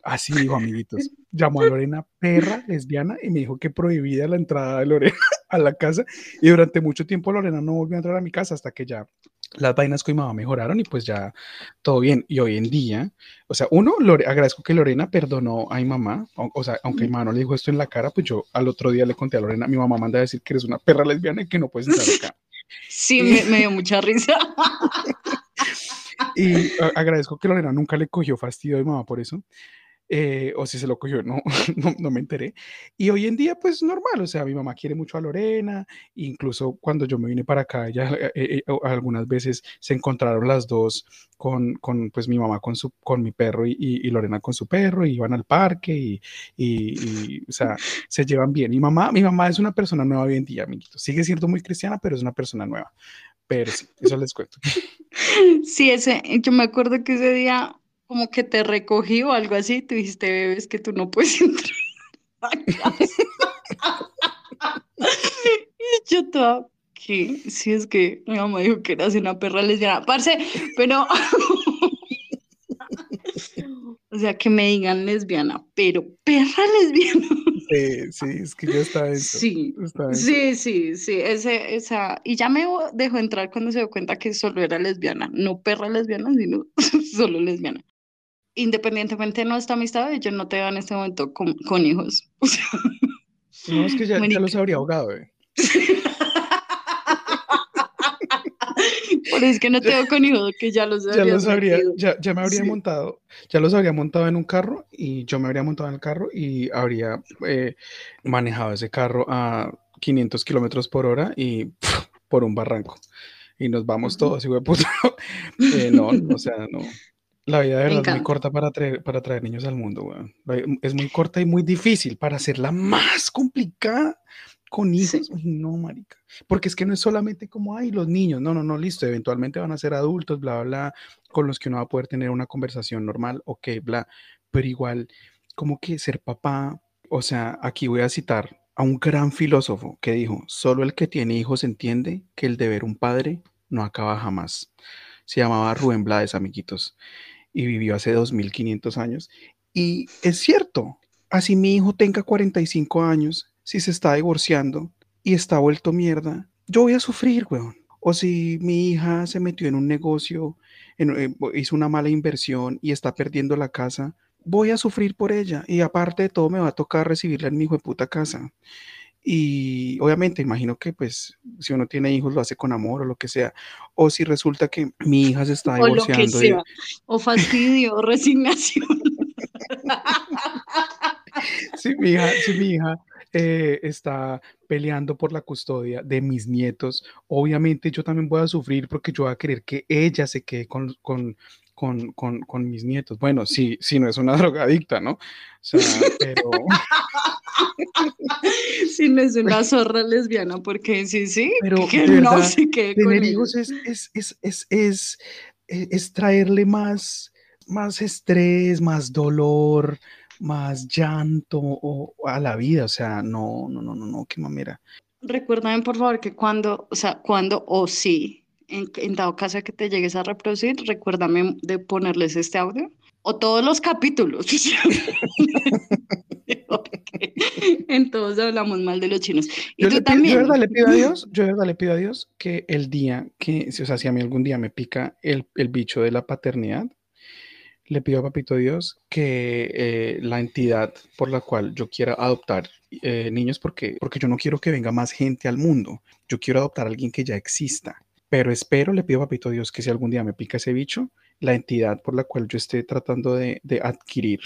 Así dijo, amiguitos. Llamó a Lorena perra lesbiana y me dijo que prohibida la entrada de Lorena a la casa. Y durante mucho tiempo Lorena no volvió a entrar a mi casa hasta que ya las vainas con mi mamá mejoraron y pues ya todo bien. Y hoy en día, o sea, uno, Lore, agradezco que Lorena perdonó a mi mamá, o, o, sea, aunque mi mamá no le dijo esto en la cara, pues yo al otro día le conté a Lorena, mi mamá manda a decir que eres una perra lesbiana y que no puedes entrar acá. Sí, me, me dio mucha risa. y agradezco que Lorena nunca le cogió fastidio a mi mamá por eso. Eh, o si se lo cogió, no, no, no, me enteré. Y hoy en día, pues normal, o sea, mi mamá quiere mucho a Lorena, incluso cuando yo me vine para acá, ya eh, eh, algunas veces se encontraron las dos con, con pues mi mamá con, su, con mi perro y, Lorena con su perro, y iban al parque y, y, o sea, se llevan bien. Mi mamá, mi mamá es una persona nueva hoy en día, amiguitos. Sigue siendo muy cristiana, pero es una persona nueva. Pero sí, eso les cuento. Sí, ese, yo me acuerdo que ese día como que te recogí o algo así, tú dijiste, bebés, que tú no puedes entrar y yo toda, ¿qué? Si es que mi mamá dijo que eras una perra lesbiana, parce, pero... o sea, que me digan lesbiana, pero perra lesbiana. Sí, sí, es que ya está eso. Sí, está eso. sí, sí, sí, ese, esa, y ya me dejó entrar cuando se dio cuenta que solo era lesbiana, no perra lesbiana, sino solo lesbiana independientemente de nuestra amistad, yo no te veo en este momento con, con hijos. O sea, no, es que ya, ya los habría ahogado, eh. Por eso es que no te veo con hijos, que ya los ya los habría, ya, ya, me habría sí. montado, ya los habría montado en un carro y yo me habría montado en el carro y habría eh, manejado ese carro a 500 kilómetros por hora y pff, por un barranco. Y nos vamos todos, hijo de puta. eh, no, o sea, no. La vida de verdad es muy corta para traer, para traer niños al mundo, weón. Es muy corta y muy difícil para hacerla más complicada con hijos. Sí. Uy, no, marica. Porque es que no es solamente como, ay, los niños. No, no, no, listo. Eventualmente van a ser adultos, bla, bla, bla, con los que uno va a poder tener una conversación normal, ok, bla. Pero igual, como que ser papá, o sea, aquí voy a citar a un gran filósofo que dijo, solo el que tiene hijos entiende que el deber un padre no acaba jamás. Se llamaba Rubén Blades, amiguitos y vivió hace 2500 años. Y es cierto, así mi hijo tenga 45 años, si se está divorciando y está vuelto mierda, yo voy a sufrir, weón. O si mi hija se metió en un negocio, en, eh, hizo una mala inversión y está perdiendo la casa, voy a sufrir por ella. Y aparte de todo, me va a tocar recibirla en mi hijo de puta casa. Y obviamente imagino que pues si uno tiene hijos lo hace con amor o lo que sea. O si resulta que mi hija se está divorciando. O, lo que sea. Y... o fastidio, o resignación. si mi hija, si mi hija eh, está peleando por la custodia de mis nietos, obviamente yo también voy a sufrir porque yo voy a querer que ella se quede con, con, con, con, con mis nietos. Bueno, si, si no es una drogadicta, ¿no? O sea, pero... si no es una zorra lesbiana, porque sí, sí, pero que no se quede tener con hijos es, es, es, es, es, es traerle más, más estrés, más dolor, más llanto o, a la vida, o sea, no, no, no, no, no, qué mamera. Recuérdame, por favor, que cuando, o sea, cuando o sí, en, en dado caso que te llegues a reproducir, recuérdame de ponerles este audio o todos los capítulos. en todos hablamos mal de los chinos. Y Yo, tú le pido, también. yo de verdad le pido a Dios, yo de verdad le pido a Dios que el día que, o sea, si a mí algún día me pica el, el bicho de la paternidad, le pido a Papito Dios que eh, la entidad por la cual yo quiera adoptar eh, niños, porque, porque yo no quiero que venga más gente al mundo, yo quiero adoptar a alguien que ya exista. Pero espero, le pido Papito Dios que si algún día me pica ese bicho, la entidad por la cual yo esté tratando de, adquirir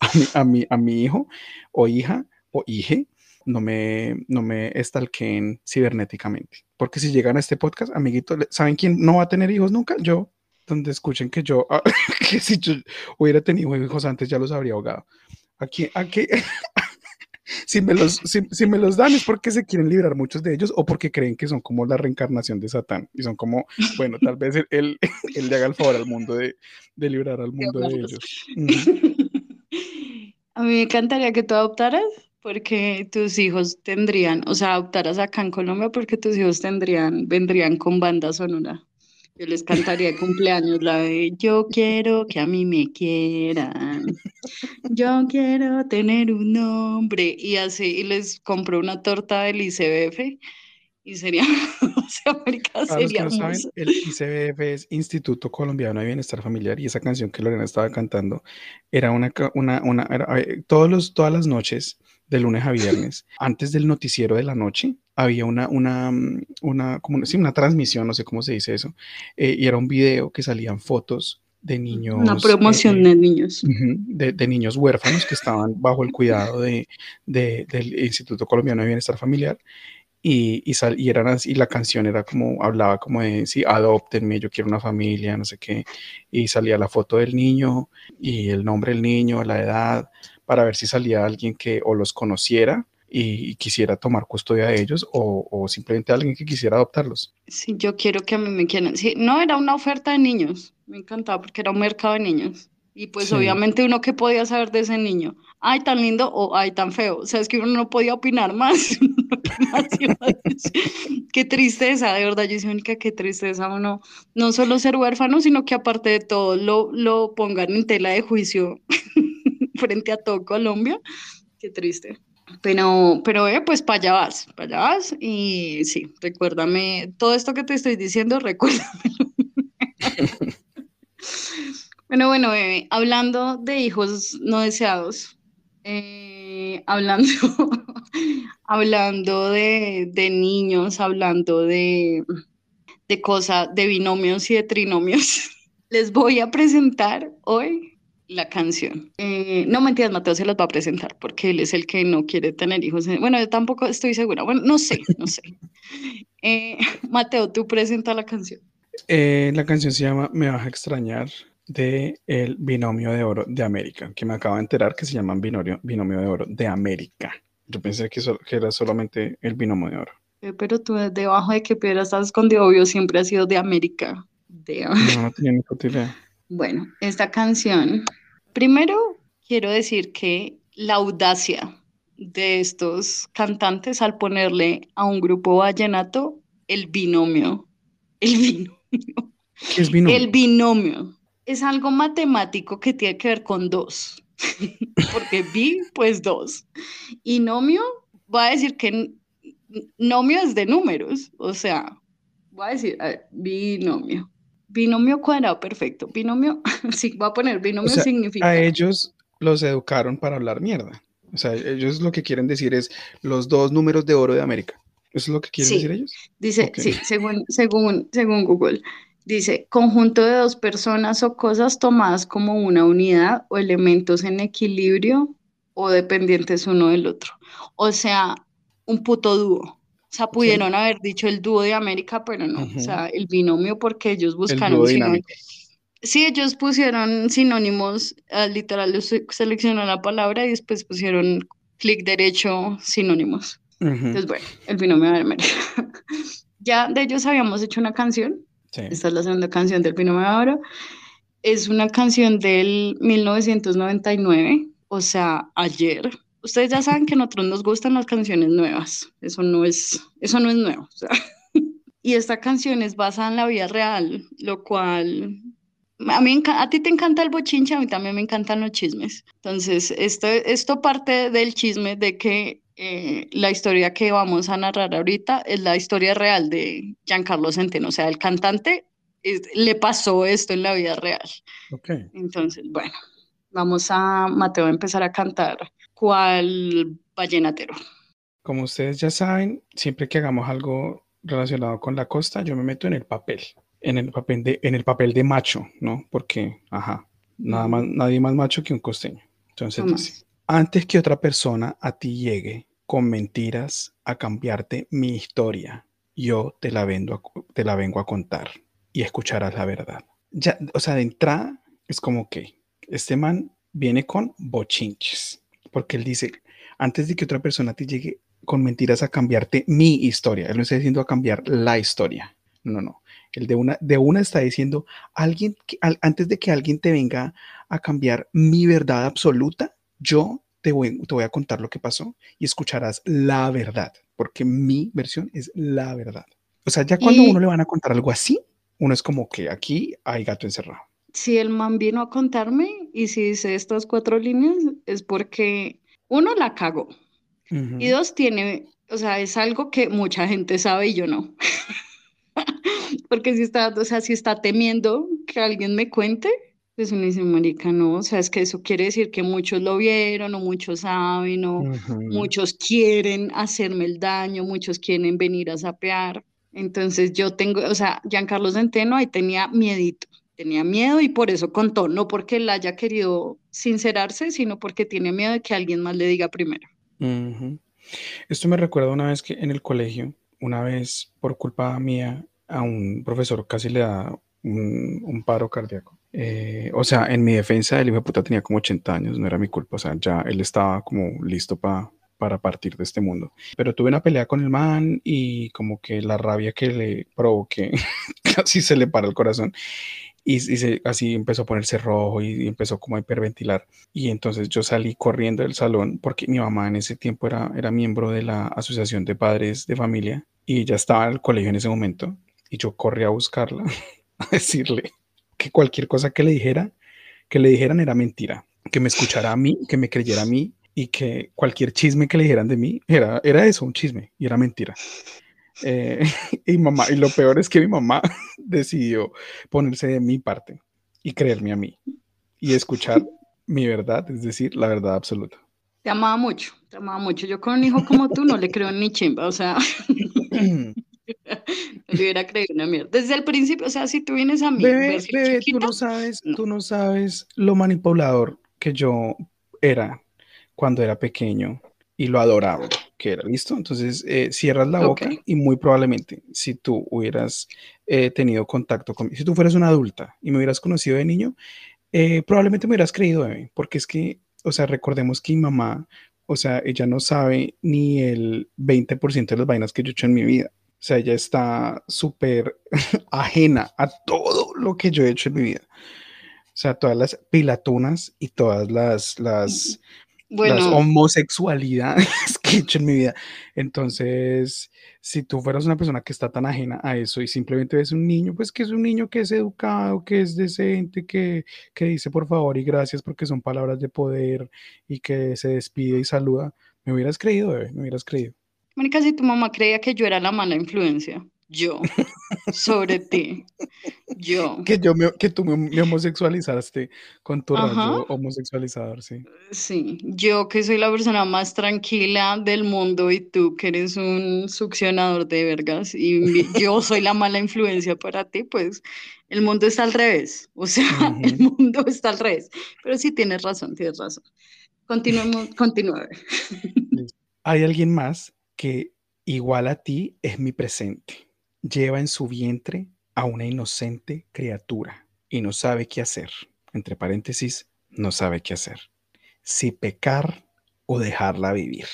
a mi, hijo o hija o hije, no me, no me estalqueen cibernéticamente. Porque si llegan a este podcast, amiguito, ¿saben quién no va a tener hijos nunca? Yo, donde escuchen que yo, ah, que si yo hubiera tenido hijos antes ya los habría ahogado. Aquí, aquí, si me los, si, si me los dan es porque se quieren librar muchos de ellos o porque creen que son como la reencarnación de Satán y son como, bueno, tal vez él, él, él le haga el favor al mundo de, de librar al mundo de ellos. A mí me encantaría que tú adoptaras porque tus hijos tendrían, o sea, adoptaras acá en Colombia porque tus hijos tendrían, vendrían con banda sonora. Yo les cantaría de cumpleaños la de Yo quiero que a mí me quieran. Yo quiero tener un nombre. Y así, y les compro una torta del ICBF y sería, o sea, marica, Para los que sería no saben, el ICBF es Instituto Colombiano de Bienestar Familiar y esa canción que Lorena estaba cantando era una, una, una era- eh, todos los, todas las noches de lunes a viernes, antes del noticiero de la noche, había una, una, una, como una, sí, una transmisión, no sé cómo se dice eso, eh, y era un video que salían fotos de niños. Una eh, promoción eh, de niños. De, de niños huérfanos que estaban bajo el cuidado de, de- del Instituto Colombiano de Bienestar Familiar y, y, sal- y eran así, y la canción era como, hablaba como de, sí, adoptenme, yo quiero una familia, no sé qué, y salía la foto del niño y el nombre del niño, la edad, para ver si salía alguien que o los conociera y, y quisiera tomar custodia de ellos o, o simplemente alguien que quisiera adoptarlos. Sí, yo quiero que a mí me quieran. Sí, no era una oferta de niños, me encantaba porque era un mercado de niños. Y pues Sí. obviamente uno que podía saber de ese niño, ay, tan lindo o ay, tan feo. O sea, es que uno no podía opinar más. ¿qué tristeza, de verdad, yo decía, "Mónica, qué tristeza uno, no solo ser huérfano, sino que aparte de todo lo, lo pongan en tela de juicio frente a todo Colombia. Qué triste. Pero, pero pues para allá vas, para allá vas y sí, recuérdame, todo esto que te estoy diciendo, recuérdamelo. Bueno, bueno, bebé, hablando de hijos no deseados, eh, hablando, hablando de, de niños, hablando de, de cosas, de binomios y de trinomios, les voy a presentar hoy la canción. Eh, no mentiras, Mateo se las va a presentar porque él es el que no quiere tener hijos. Bueno, yo tampoco estoy segura. Bueno, no sé, no sé. Eh, Mateo, tú presenta la canción. Eh, la canción se llama Me vas a extrañar de el binomio de oro de América, que me acabo de enterar que se llaman binomio, binomio de oro de América. Yo pensé que, era solamente el binomio de oro. Eh, Pero tú debajo de qué piedra estás escondido, obvio, siempre has sido de América. De... No, no tenía ni idea. Bueno, esta canción, primero quiero decir que la audacia de estos cantantes al ponerle a un grupo vallenato el binomio, el binomio, ¿Qué es binomio? el binomio. Es algo matemático que tiene que ver con dos, porque bi, pues dos, y nomio, va a decir que nomio es de números, o sea, voy a decir, a ver, binomio. Binomio cuadrado, perfecto. Binomio, sí, voy a poner binomio O sea, significa. A ellos los educaron para hablar mierda. O sea, ellos lo que quieren decir es los dos números de oro de América. ¿Eso es lo que quieren Sí. decir ellos? Dice, sí, según, según, según Google, dice, conjunto de dos personas o cosas tomadas como una unidad o elementos en equilibrio o dependientes uno del otro. O sea, un puto dúo. O sea, pudieron haber dicho el dúo de América, pero no. Ujú. O sea, el binomio porque ellos El buscaron dúo sinónimos. Sí, ellos pusieron sinónimos, ah, literal, los se- seleccionó la palabra y después pusieron clic derecho, sinónimos. Ujú, Entonces, bueno, el binomio de América. ya de ellos habíamos hecho una canción. sí. Esta es la segunda canción del binomio de oro. Es una canción del 1999, o sea, ayer. Ustedes ya saben que a nosotros nos gustan las canciones nuevas. Eso no es, eso no es nuevo. o sea. Y esta canción es basada en la vida real, lo cual a mí a ti te encanta el bochinche, a mí también me encantan los chismes. Entonces, esto, esto parte del chisme de que eh, la historia que vamos a narrar ahorita es la historia real de Giancarlo Centeno. O sea, el cantante le pasó esto en la vida real. Ok. Entonces, bueno, vamos a Mateo a empezar a cantar. ¿Cuál vallenatero? Como ustedes ya saben, siempre que hagamos algo relacionado con la costa, yo me meto en el papel, en el papel de, en el papel de macho, ¿no? Porque, ajá, nada más, nadie más macho que un costeño. Entonces dice, antes que otra persona a ti llegue con mentiras a cambiarte mi historia, yo te la, vendo te la vengo a contar y escucharás la verdad. Ya, o sea, de entrada es como que este man viene con bochinches, porque él dice, antes de que otra persona te llegue con mentiras a cambiarte mi historia. Él no está diciendo a cambiar la historia. No, no. Él de una, de una está diciendo, alguien antes de que alguien te venga a cambiar mi verdad absoluta, yo te voy, te voy a contar lo que pasó y escucharás la verdad, porque mi versión es la verdad. O sea, ya cuando uno le van a contar algo así, uno es como que aquí hay gato encerrado. Si el man vino a contarme y si dice estas cuatro líneas, es porque uno la cagó. Y dos, tiene, o sea, es algo que mucha gente sabe y yo no. Porque si está, o sea, si está temiendo que alguien me cuente, pues uno dice, marica, no, o sea, es que eso quiere decir que muchos lo vieron o muchos saben o muchos quieren hacerme el daño, muchos quieren venir a sapear. Entonces yo tengo, o sea, Giancarlo Centeno ahí tenía miedito, tenía miedo y por eso contó, no porque él haya querido sincerarse, sino porque tiene miedo de que alguien más le diga primero. Esto me recuerda una vez que en el colegio, una vez por culpa mía, a un profesor casi le da un, paro cardíaco. Eh, o sea, en mi defensa, el hijo de puta tenía como 80 años, no era mi culpa, o sea, ya él estaba como listo para partir de este mundo. Pero tuve una pelea con el man y como que la rabia que le provoqué casi se le para el corazón y, así empezó a ponerse rojo y, empezó como a hiperventilar. Y entonces yo salí corriendo del salón porque mi mamá en ese tiempo era, era miembro de la Asociación de Padres de Familia y ella estaba en el colegio en ese momento y yo corrí a buscarla, a decirle que cualquier cosa que le dijera, que le dijeran era mentira, que me escuchara a mí, que me creyera a mí y que cualquier chisme que le dijeran de mí era, era eso, un chisme y era mentira. Eh, y mamá, y lo peor es que mi mamá decidió ponerse de mi parte y creerme a mí y escuchar mi verdad, es decir, la verdad absoluta. Te amaba mucho, te amaba mucho. Yo con un hijo como tú no le creo ni chimba, o sea, no le hubiera creído una mierda. Desde el principio, o sea, si tú vienes a mí, bebé, bebé, tú no sabes, tú no sabes lo manipulador que yo era cuando era pequeño y lo adoraba que era, ¿listo? Entonces eh, cierras la boca y muy probablemente si tú hubieras eh, tenido contacto conmigo, si tú fueras una adulta y me hubieras conocido de niño, eh, probablemente me hubieras creído, bebé, porque es que, o sea, recordemos que mi mamá, o sea, ella no sabe ni el 20% de las vainas que yo he hecho en mi vida. O sea, ella está súper ajena a todo lo que yo he hecho en mi vida. O sea, todas las pilatunas y todas las, las, las homosexualidades que he hecho en mi vida. Entonces, si tú fueras una persona que está tan ajena a eso y simplemente ves un niño, pues que es un niño que es educado, que es decente, que, que dice por favor y gracias porque son palabras de poder y que se despide y saluda, me hubieras creído, bebé, me hubieras creído. Mónica, si tu mamá creía que yo era la mala influencia yo sobre ti. Yo. Que, yo me, que tú me, homosexualizaste con tu rayo homosexualizador, sí. Sí, yo que soy la persona más tranquila del mundo y tú que eres un succionador de vergas y yo soy la mala influencia para ti, pues el mundo está al revés. O sea, el mundo está al revés. Pero sí tienes razón, tienes razón. Continuemos, continúe. Hay alguien más que igual a ti es mi presente lleva en su vientre a una inocente criatura y no sabe qué hacer. Entre paréntesis, no sabe qué hacer. Si pecar o dejarla vivir.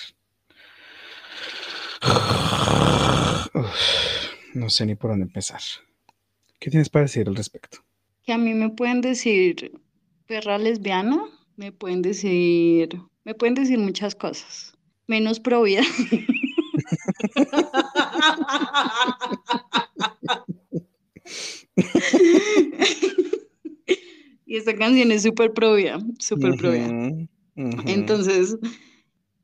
no sé ni por dónde empezar. ¿Qué tienes para decir al respecto? Que a mí me pueden decir perra lesbiana, me pueden decir, me pueden decir muchas cosas, menos pro vida. esta canción es súper propia, súper propia. Entonces,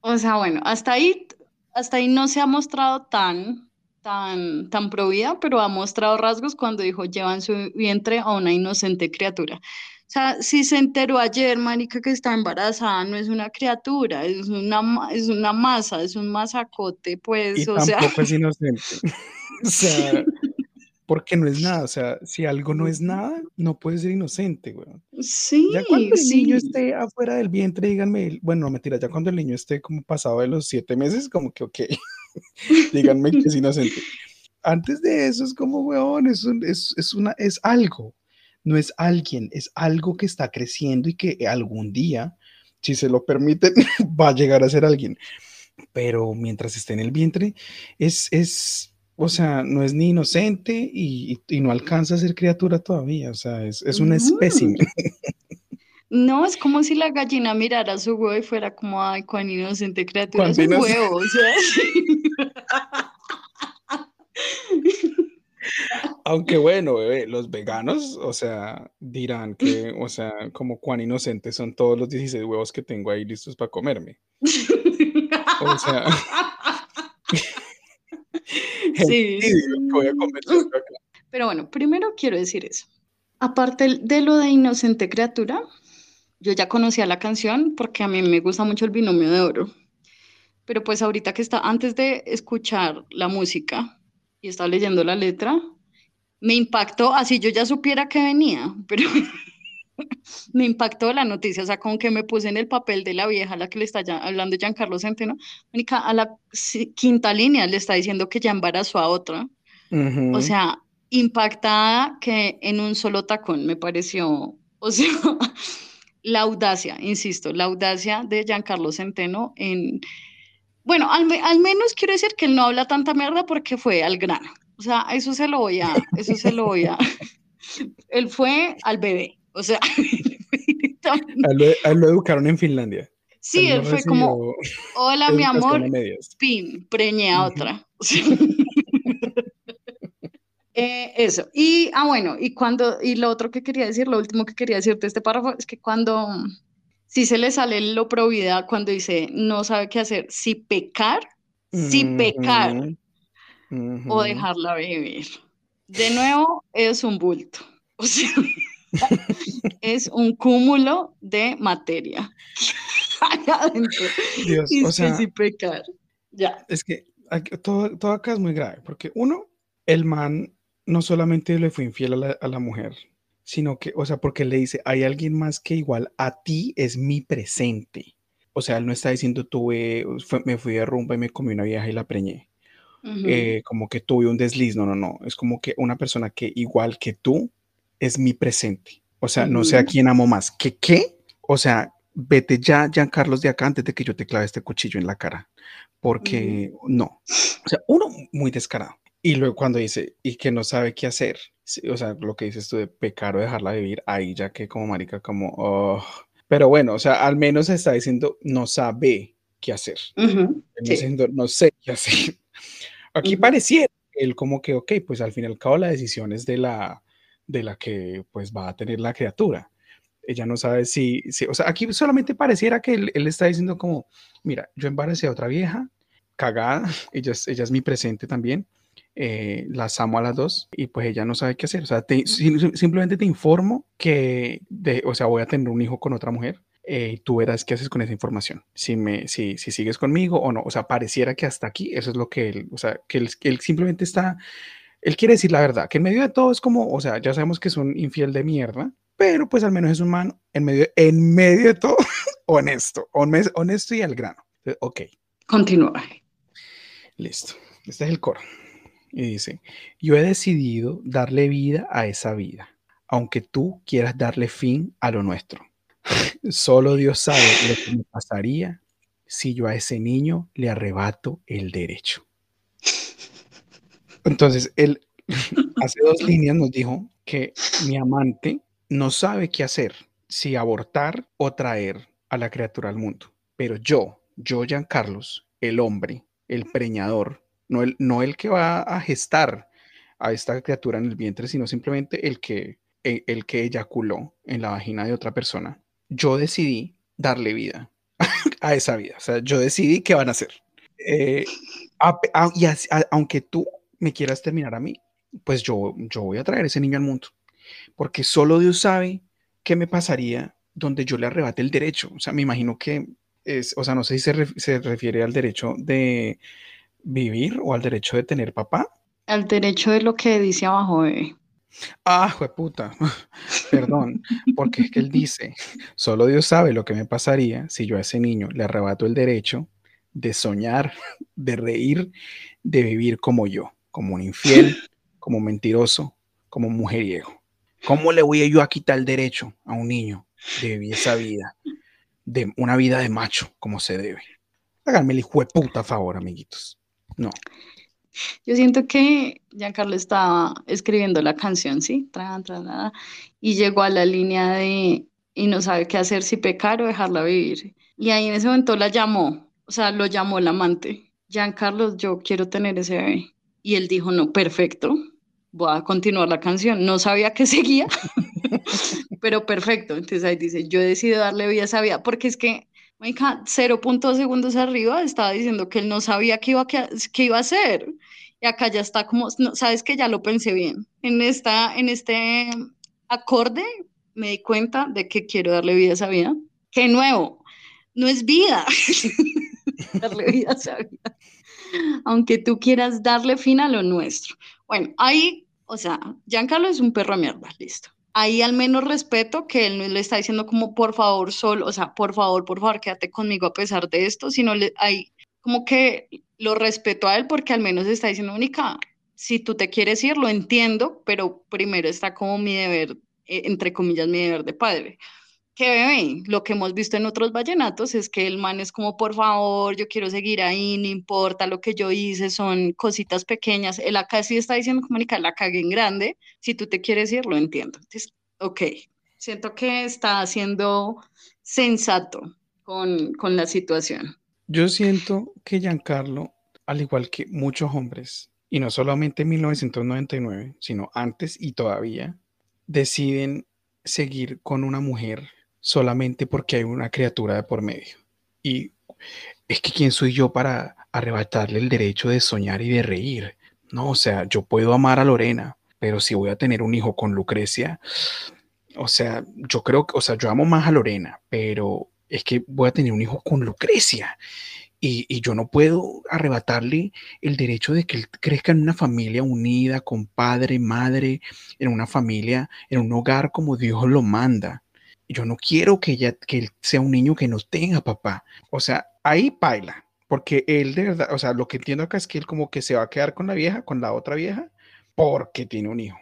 o sea, bueno, hasta ahí, hasta ahí no se ha mostrado tan, tan, tan provida, pero ha mostrado rasgos cuando dijo, llevan su vientre a una inocente criatura. O sea, si se enteró ayer, Marica, que está embarazada, no es una criatura, es una, es una masa, es un masacote, pues, y o tampoco sea. es inocente. o sea, porque no es nada. O sea, si algo no es nada, no puede ser inocente, güey. Sí, Ya cuando el niño sí. esté afuera del vientre, díganme, bueno, no mentira, ya cuando el niño esté como pasado de los siete meses, como que, ok, díganme que es inocente. Antes de eso es como, weón, es, un- es, es una, es algo, no es alguien, es algo que está creciendo y que algún día, si se lo permiten, va a llegar a ser alguien. Pero mientras esté en el vientre, es, es, o sea, no es ni inocente y, no alcanza a ser criatura todavía, o sea, es, es un espécimen. No, es como si la gallina mirara su huevo y fuera como, ay, cuán inocente criatura, es un huevo, o sea, Aunque bueno, bebé, los veganos, o sea, dirán que, o sea, como cuán inocentes son todos los 16 huevos que tengo ahí listos para comerme. O sea, Sí. voy a acá. Pero bueno, primero quiero decir eso. Aparte de lo de Inocente Criatura, yo ya conocía la canción porque a mí me gusta mucho el binomio de oro. Pero pues ahorita que está, antes de escuchar la música y estaba leyendo la letra, me impactó, así yo ya supiera que venía, pero me impactó la noticia, o sea, como que me puse en el papel de la vieja a la que le está ya- hablando Giancarlo Centeno, Mónica, a la quinta línea le está diciendo que ya embarazó a otra. O Ujú. sea, impactada que en un solo tacón me pareció, o sea, la audacia, insisto, la audacia de Giancarlo Centeno en, bueno, al, me- al menos quiero decir que él no habla tanta mierda porque fue al grano. O sea, eso se lo voy a, eso se lo voy a, él fue al bebé, o sea, A lo, a lo educaron en Finlandia. sí, Él fue como, hola mi amor, pin, preñé a otra. Eh, eso. Y, ah, bueno, y cuando, y lo otro que quería decir, lo último que quería decirte de este párrafo, es que cuando, si se le sale lo pro vida, cuando dice, no sabe qué hacer, si pecar, si pecar o dejarla vivir. De nuevo, es un bulto. O sea, es un cúmulo de materia. Dios, Y o sea, si pecar. Ya. es que aquí- todo, todo acá es muy grave, porque uno, el man no solamente le fue infiel a la, a la mujer, sino que, o sea, porque le dice, hay alguien más que igual a ti es mi presente. O sea, él no está diciendo, tuve, fue- me fui de rumba y me comí una vieja y la preñé. Ujú. eh, como que tuve un desliz, no, no, no, es como que una persona que igual que tú es mi presente. O sea, no sé a quién amo más. ¿Qué qué? O sea, vete ya, Carlos de acá antes de que yo te clave este cuchillo en la cara. Porque no. O sea, uno muy descarado. Y luego cuando dice, y que no sabe qué hacer, o sea, lo que dices tú de pecar o dejarla vivir, ahí ya que como marica, como, oh. Pero bueno, o sea, al menos está diciendo, no sabe qué hacer. Él no sí. diciendo, no sé qué hacer. Aquí Ujú. pareciera él como que, ok, pues al fin y al cabo la decisión es de la, de la que pues va a tener la criatura. Ella no sabe si, si- o sea, aquí solamente pareciera que él, él está diciendo como, mira, yo embaracé a otra vieja, cagada, ella es, ella es mi presente también, eh, las amo a las dos y pues ella no sabe qué hacer. O sea, te- sim- simplemente te informo que, de, o sea, voy a tener un hijo con otra mujer eh, y tú verás qué haces con esa información, si, me, si, si sigues conmigo o no. O sea, pareciera que hasta aquí eso es lo que él, o sea, que él, simplemente está, él quiere decir la verdad, que en medio de todo es como, o sea, ya sabemos que es un infiel de mierda, pero pues al menos es un man en medio, en medio de todo honesto, hones- honesto y al grano. Ok, Continúa. listo. Este es el coro. Y dice, yo he decidido darle vida a esa vida, aunque tú quieras darle fin a lo nuestro. Solo Dios sabe lo que me pasaría si yo a ese niño le arrebato el derecho. Entonces, él hace dos líneas nos dijo que mi amante no sabe qué hacer, si abortar o traer a la criatura al mundo. Pero yo, yo, Carlos, el hombre, el preñador, no el, no el que va a gestar a esta criatura en el vientre, sino simplemente el que el, el que eyaculó en la vagina de otra persona, yo decidí darle vida a esa vida. O sea, yo decidí qué van a hacer. Eh, a- a- y a- aunque tú me quieras terminar a mí, pues yo, yo voy a traer ese niño al mundo. Porque solo Dios sabe qué me pasaría donde yo le arrebate el derecho. O sea, me imagino que es, o sea, no sé si se, ref- se refiere al derecho de vivir o al derecho de tener papá. Al derecho de lo que dice abajo, bebé. Ah, puta, perdón, porque es que él dice, solo Dios sabe lo que me pasaría si yo a ese niño le arrebato el derecho de soñar, de reír, de vivir como yo, como un infiel, como mentiroso, como mujeriego. ¿Cómo le voy a yo a quitar el derecho a un niño de vivir esa vida, de una vida de macho, como se debe? Háganme el hijo de puta favor, amiguitos. No. Yo siento que Giancarlo estaba escribiendo la canción, ¿sí? Tran, tran, tran, y llegó a la línea de y no sabe qué hacer, si pecar o dejarla vivir. Y ahí en ese momento la llamó, o sea, lo llamó el amante. Giancarlo, yo quiero tener ese bebé. Y él dijo, no, perfecto, voy a continuar la canción. No sabía que seguía, pero perfecto. Entonces ahí dice, yo decido darle vida a esa vida, porque es que, marica, 0.2 segundos arriba estaba diciendo que él no sabía qué iba a, qué, qué iba a hacer. Y acá ya está como, no, sabes que ya lo pensé bien. En, esta, en este acorde me di cuenta de que quiero darle vida a esa vida. ¡Qué nuevo! No es vida. darle vida a esa vida. Aunque tú quieras darle fin a lo nuestro. Bueno, ahí, o sea, Giancarlo es un perro de mierda, listo. Ahí al menos respeto que él no le está diciendo como por favor solo, o sea, por favor, por favor, quédate conmigo a pesar de esto, sino le, hay como que lo respeto a él porque al menos está diciendo, única, si tú te quieres ir, lo entiendo, pero primero está como mi deber, eh, entre comillas, mi deber de padre. Que bebé, lo que hemos visto en otros vallenatos es que el man es como, por favor, yo quiero seguir ahí, no importa lo que yo hice, son cositas pequeñas. Él acá sí está diciendo, comunica, la cagué en grande, si tú te quieres ir, lo entiendo. Entonces, ok, siento que está siendo sensato con, con la situación. Yo siento que Giancarlo, al igual que muchos hombres, y no solamente en 1999, sino antes y todavía, deciden seguir con una mujer solamente porque hay una criatura de por medio. Y es que quién soy yo para arrebatarle el derecho de soñar y de reír. No, o sea, yo puedo amar a Lorena, pero si voy a tener un hijo con Lucrecia, o sea, yo creo que, o sea, yo amo más a Lorena, pero es que voy a tener un hijo con Lucrecia. Y, y, yo no puedo arrebatarle el derecho de que él crezca en una familia unida, con padre, madre, en una familia, en un hogar como Dios lo manda. Yo no quiero que, ella, que él sea un niño que no tenga papá. O sea, ahí baila, porque él de verdad, o sea, lo que entiendo acá es que él como que se va a quedar con la vieja, con la otra vieja, porque tiene un hijo.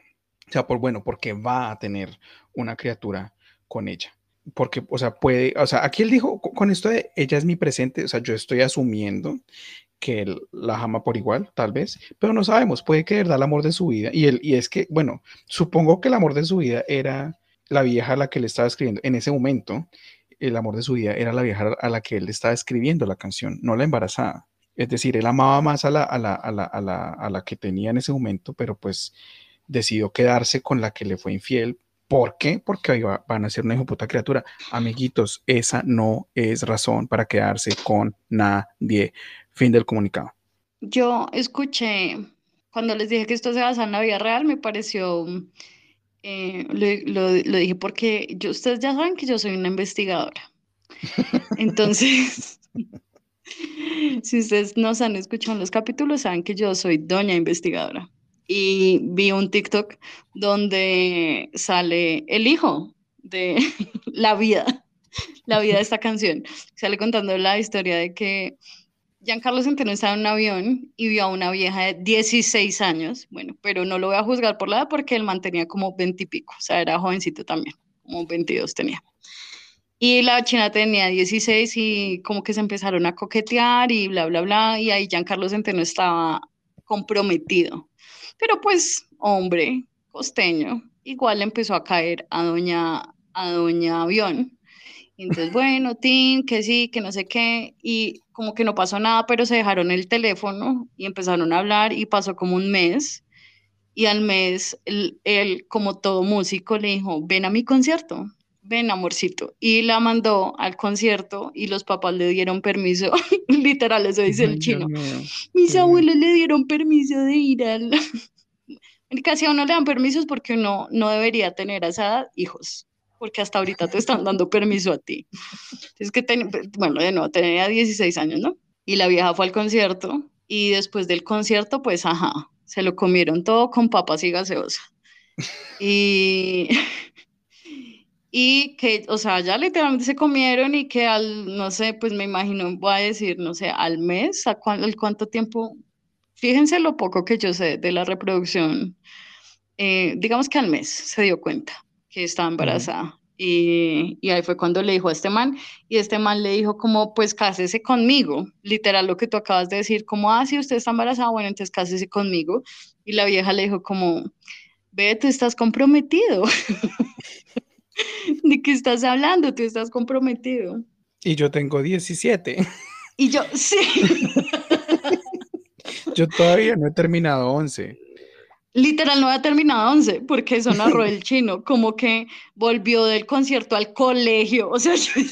O sea, por bueno, porque va a tener una criatura con ella porque, o sea, puede, o sea, aquí él dijo, con esto de ella es mi presente, o sea, yo estoy asumiendo que él la ama por igual, tal vez, pero no sabemos, puede que de verdad el amor de su vida, y, él, y es que, bueno, supongo que el amor de su vida era la vieja a la que le estaba escribiendo, en ese momento, el amor de su vida era la vieja a la que él estaba escribiendo la canción, no la embarazada. Es decir, él amaba más a la, a la, a la, a la, a la que tenía en ese momento, pero pues decidió quedarse con la que le fue infiel ¿Por qué? Porque va, van a ser una hijo puta criatura. Amiguitos, esa no es razón para quedarse con nadie. Fin del comunicado. Yo escuché, cuando les dije que esto se basa en la vida real, me pareció, eh, lo, lo, lo, dije porque yo, ustedes ya saben que yo soy una investigadora. Entonces, si ustedes nos han escuchado en los capítulos, saben que yo soy doña investigadora y vi un TikTok donde sale el hijo de la vida, la vida de esta canción. Sale contando la historia de que Giancarlo Centeno estaba en un avión y vio a una vieja de 16 años, bueno, pero no lo voy a juzgar por la edad porque él mantenía como 20 y pico, o sea, era jovencito también, como 22 tenía. Y la china tenía 16 y como que se empezaron a coquetear y bla, bla, bla, y ahí Giancarlo Centeno estaba comprometido. Pero pues, hombre, costeño, igual empezó a caer a doña, a doña avión. Y entonces, bueno, Tim, que sí, que no sé qué, y como que no pasó nada, pero se dejaron el teléfono y empezaron a hablar y pasó como un mes. y al mes él, él, como todo músico, le dijo, ven a mi concierto, ven amorcito. Y la mandó al concierto y los papás le dieron permiso, literal, eso dice el chino. Mis abuelos le dieron permiso de ir al... Casi a uno le dan permisos porque uno no debería tener a esa edad hijos, porque hasta ahorita te están dando permiso a ti. Es que, bueno, de nuevo, tenía 16 años, ¿no? Y la vieja fue al concierto y después del concierto, pues, ajá, se lo comieron todo con papas y gaseosa. Y, y que, o sea, ya literalmente se comieron y que al, no sé, pues me imagino, voy a decir, no sé, al mes, ¿a cuánto tiempo? Fíjense lo poco que yo sé de la reproducción. Eh, digamos que al mes se dio cuenta que estaba embarazada. Y, y, ahí fue cuando le dijo a este man, y este man le dijo como, pues cásese conmigo, literal lo que tú acabas de decir, como, ah, si usted está embarazada, bueno, entonces cásese conmigo. Y la vieja le dijo como, ve, tú estás comprometido. ¿De qué estás hablando? Tú estás comprometido. Y yo tengo 17. Y yo, sí. yo todavía no he terminado 11. Literal no había terminado 11 porque eso narró el chino, como que volvió del concierto al colegio, o sea, yo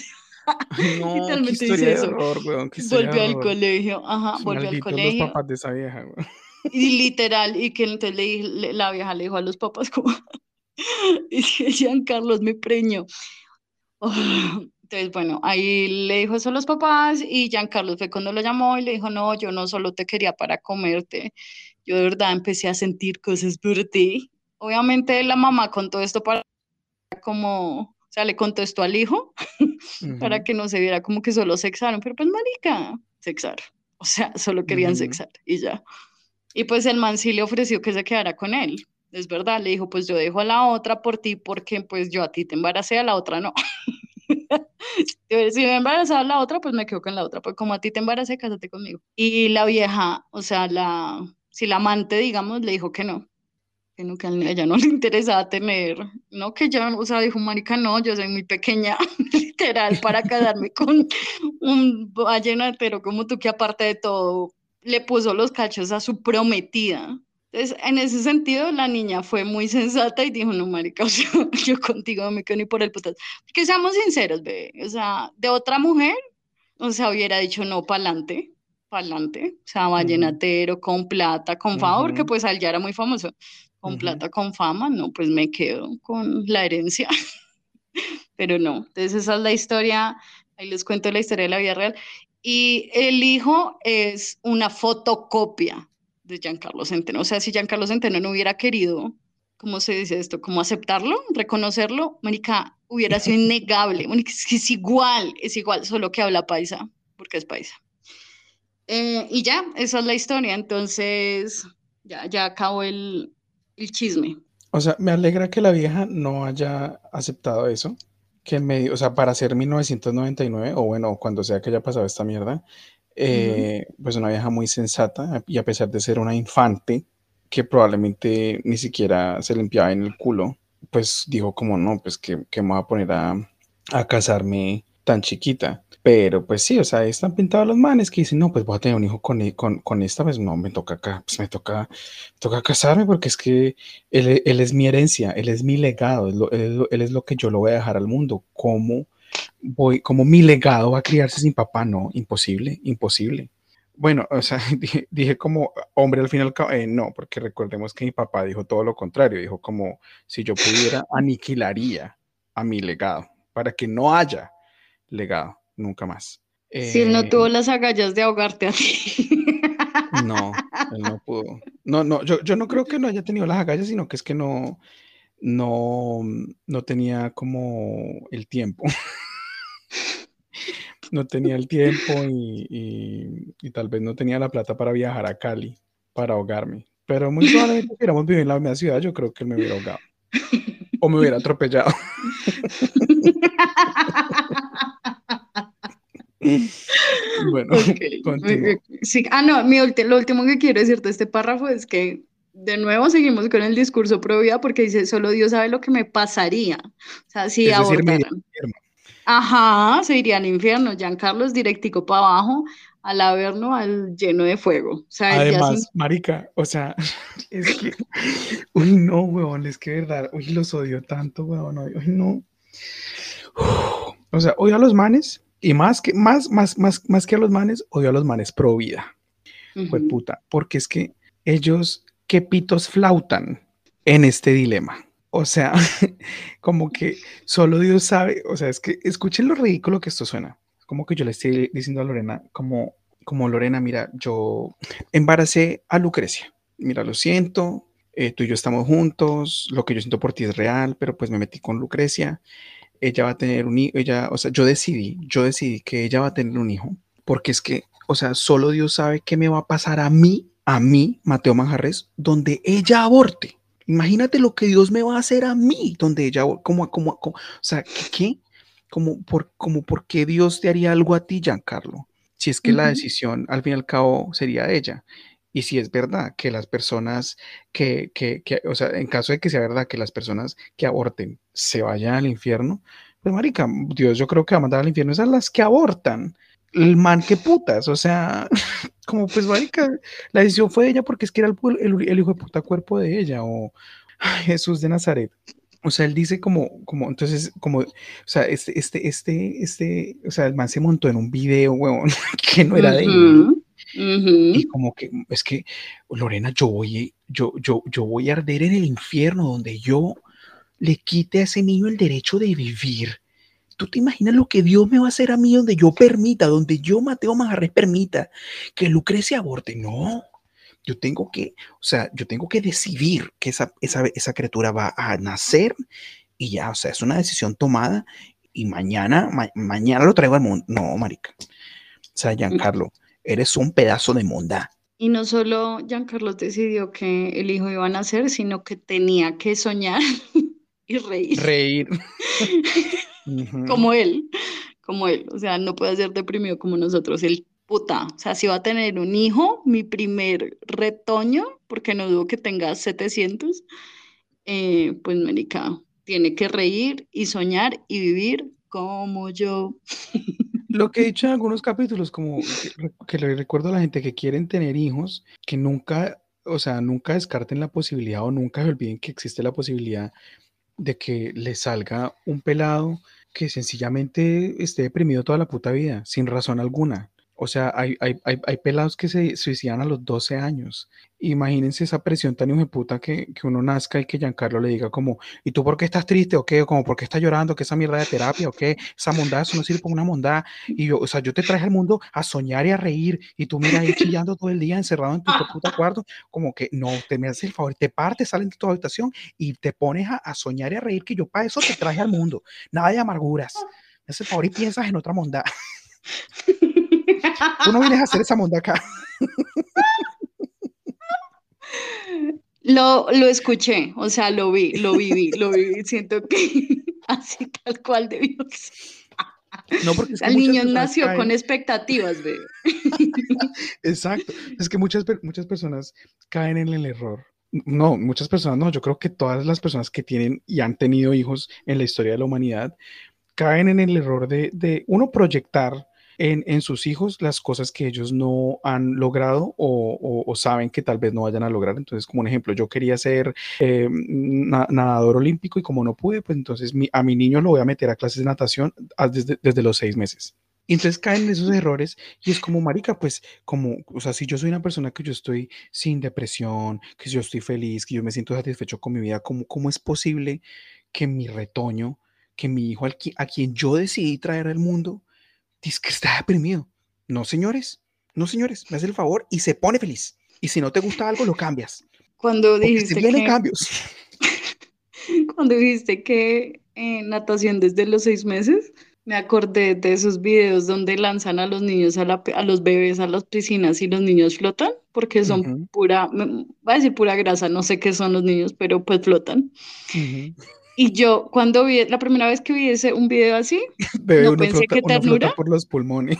no, literalmente dice eso. Horror, weón, volvió al colegio, ajá, volvió al colegio. los papás de esa vieja, weón. Y literal, y que entonces le, la vieja le dijo a los papás como, y Jean Carlos me preñó. entonces, bueno, ahí le dijo eso a los papás y Jean Carlos fue cuando lo llamó y le dijo, no, yo no solo te quería para comerte, yo de verdad empecé a sentir cosas por ti. Obviamente la mamá contó esto para como, o sea, le contó esto al hijo para que no se viera como que solo sexaron, pero pues marica, sexar. O sea, solo querían sexar y ya. Y pues el man sí le ofreció que se quedara con él. Es verdad, le dijo, pues yo dejo a la otra por ti porque pues yo a ti te embaracé, a la otra no. si me embarazaba la otra, pues me quedo con la otra, pues como a ti te embaracé, cásate conmigo. Y la vieja, o sea, la, si la amante, digamos, le dijo que no, que no, que a ella no le interesaba tener, no, que ya, o sea, dijo, marica, no, yo soy muy pequeña, literal, para casarme con un vallenatero como tú, que aparte de todo, le puso los cachos a su prometida. Entonces, en ese sentido, la niña fue muy sensata y dijo, no, marica, o sea, yo contigo me quedo ni por el putazo. Porque seamos sinceros, bebé, o sea, de otra mujer, o sea, hubiera dicho no, para adelante adelante, o sea, vallenatero, con plata, con fama, porque pues al ya era muy famoso, con plata, con fama, no, pues me quedo con la herencia, pero no, entonces esa es la historia, ahí les cuento la historia de la vida real, y el hijo es una fotocopia de Giancarlo Centeno, o sea, si Giancarlo Centeno no hubiera querido, ¿cómo se dice esto? ¿Cómo aceptarlo? ¿Reconocerlo? Mónica, hubiera sido innegable, Mónica, es que es igual, es igual, solo que habla paisa, porque es paisa. Eh, y ya, esa es la historia. Entonces, ya, ya acabó el, el, chisme. O sea, me alegra que la vieja no haya aceptado eso. Que me, o sea, para hacer 1999, o bueno, cuando sea que haya pasado esta mierda, eh, pues una vieja muy sensata, y a pesar de ser una infante, que probablemente ni siquiera se limpiaba en el culo, pues dijo como no, pues que, que me voy a poner a, a casarme tan chiquita. Pero pues sí, o sea, están pintados los manes que dicen, no, pues voy a tener un hijo con, e, con, con esta, pues no, me toca acá, pues me toca, toca casarme porque es que él, él, es mi herencia, él es mi legado, él, es lo que yo lo voy a dejar al mundo. ¿Cómo voy, cómo mi legado va a criarse sin papá? No, imposible, imposible. Bueno, o sea, dije, como hombre al final, eh, no, porque recordemos que mi papá dijo todo lo contrario, dijo como si yo pudiera, aniquilaría a mi legado para que no haya legado nunca más. Si él no eh, tuvo las agallas de ahogarte a ti. No, él no pudo. No, no, yo, yo no creo que no haya tenido las agallas, sino que es que no, no, no tenía como el tiempo. no tenía el tiempo y, y, tal vez no tenía la plata para viajar a Cali para ahogarme. Pero muy probablemente si hubiéramos vivido en la misma ciudad, yo creo que él me hubiera ahogado. O me hubiera atropellado. bueno, sí. Ah, no, mi, lo último que quiero decirte de este párrafo es que de nuevo seguimos con el discurso pro vida porque dice, solo Dios sabe lo que me pasaría. O sea, si abortaran. Ajá, se iría al infierno. Carlos directico para abajo. al Averno al lleno de fuego. O sea, Además, sin- marica, o sea, es que, uy, no, weón, es que verdad, uy, los odio tanto, weón, uy, no. O sea, odio a los manes y más que, más, más, más, más que a los manes, odio a los manes pro vida, fue Ujú. puta, porque es que ellos, qué pitos flautan en este dilema. O sea, como que solo Dios sabe, o sea, es que escuchen lo ridículo que esto suena. Como que yo le estoy diciendo a Lorena, como, como Lorena, mira, yo embaracé a Lucrecia. Mira, lo siento, eh, tú y yo estamos juntos, lo que yo siento por ti es real, pero pues me metí con Lucrecia. Ella va a tener un hijo, ella, o sea, yo decidí, yo decidí que ella va a tener un hijo, porque es que, o sea, solo Dios sabe qué me va a pasar a mí, a mí, Mateo Manjarres, donde ella aborte. Imagínate lo que Dios me va a hacer a mí, donde ella, como, como, como- o sea, ¿qué? Como por, como por qué Dios te haría algo a ti, Giancarlo, si es que la decisión al fin y al cabo sería de ella. Y si es verdad que las personas que, que, que, o sea, en caso de que sea verdad que las personas que aborten se vayan al infierno, pues marica, Dios yo creo que va a mandar al infierno es a las que abortan. El man que putas, o sea, como pues marica, la decisión fue de ella porque es que era el, el, el hijo de puta cuerpo de ella, o Jesús de Nazaret. O sea, él dice como, como, entonces, como, o sea, este, este, este, este, o sea, el man se montó en un video, huevón, que no era de él. Y como que, es que, Lorena, yo voy, yo, yo, yo voy a arder en el infierno donde yo le quite a ese niño el derecho de vivir. ¿Tú te imaginas lo que Dios me va a hacer a mí donde yo permita, donde yo, Mateo Majarres, permita que Lucrecia aborte? No, yo tengo que, o sea, yo tengo que decidir que esa, esa, esa criatura va a nacer y ya, o sea, es una decisión tomada y mañana, ma- mañana lo traigo al mundo. No, marica. O sea, Giancarlo, eres un pedazo de monda. Y no solo Giancarlos decidió que el hijo iba a nacer, sino que tenía que soñar y reír Reír. Como él, como él. O sea, no puede ser deprimido como nosotros. El puta, o sea, si va a tener un hijo, mi primer retoño, porque no dudo que tenga 700, eh, pues, marica, tiene que reír y soñar y vivir como yo. Lo que he dicho en algunos capítulos, como que, le recuerdo a la gente que quieren tener hijos, que nunca, o sea, nunca descarten la posibilidad o nunca se olviden que existe la posibilidad de que le salga un pelado que sencillamente esté deprimido toda la puta vida, sin razón alguna. O sea, hay, hay, hay, hay pelados que se suicidan a los 12 años. Imagínense esa presión tan hijo de puta que, que uno nazca y que Giancarlo le diga como, ¿y tú por qué estás triste o qué? O como, ¿por qué estás llorando? ¿Qué esa mierda de terapia o qué? Esa mondad, eso no sirve para una mondad. Y yo, o sea, yo te traje al mundo a soñar y a reír y tú mira ahí chillando todo el día encerrado en tu puta cuarto, como que no, te me haces el favor, te partes, salen de tu habitación y te pones a, a soñar y a reír que yo para eso te traje al mundo. Nada de amarguras. Me haces el favor y piensas en otra mondad. Tú no vienes a hacer esa mondad acá. Lo, lo escuché, o sea, lo vi, lo viví, lo viví. Siento que así tal cual debió ser. No, porque es que El niño nació caen- con expectativas, bebé. Exacto. Es que muchas, muchas personas caen en el error. No, muchas personas no. Yo creo que todas las personas que tienen y han tenido hijos en la historia de la humanidad caen en el error de, de uno proyectar en, en sus hijos las cosas que ellos no han logrado o, saben que tal vez no vayan a lograr. Entonces, como un ejemplo, yo quería ser eh, na- nadador olímpico y como no pude, pues entonces mi- a mi niño lo voy a meter a clases de natación a- desde, desde los seis meses. Entonces caen en esos errores y es como, marica, pues como, o sea, si yo soy una persona que yo estoy sin depresión, que yo estoy feliz, que yo me siento satisfecho con mi vida, ¿cómo, cómo es posible que mi retoño, que mi hijo a quien yo decidí traer al mundo, dice que está deprimido? No, señores, no, señores, me hace el favor y se pone feliz. Y si no te gusta algo, lo cambias. Cuando dijiste vienen que, cambios. cuando dijiste que eh, natación desde los seis meses, me acordé de esos videos donde lanzan a los niños, a, la, a los bebés a las piscinas y los niños flotan, porque son Ujú. pura, me- voy a decir pura grasa, no sé qué son los niños, pero pues flotan. Ujú. Y yo cuando vi, la primera vez que vi ese, un video así, Bebé, No pensé flota, que ternura. por los pulmones.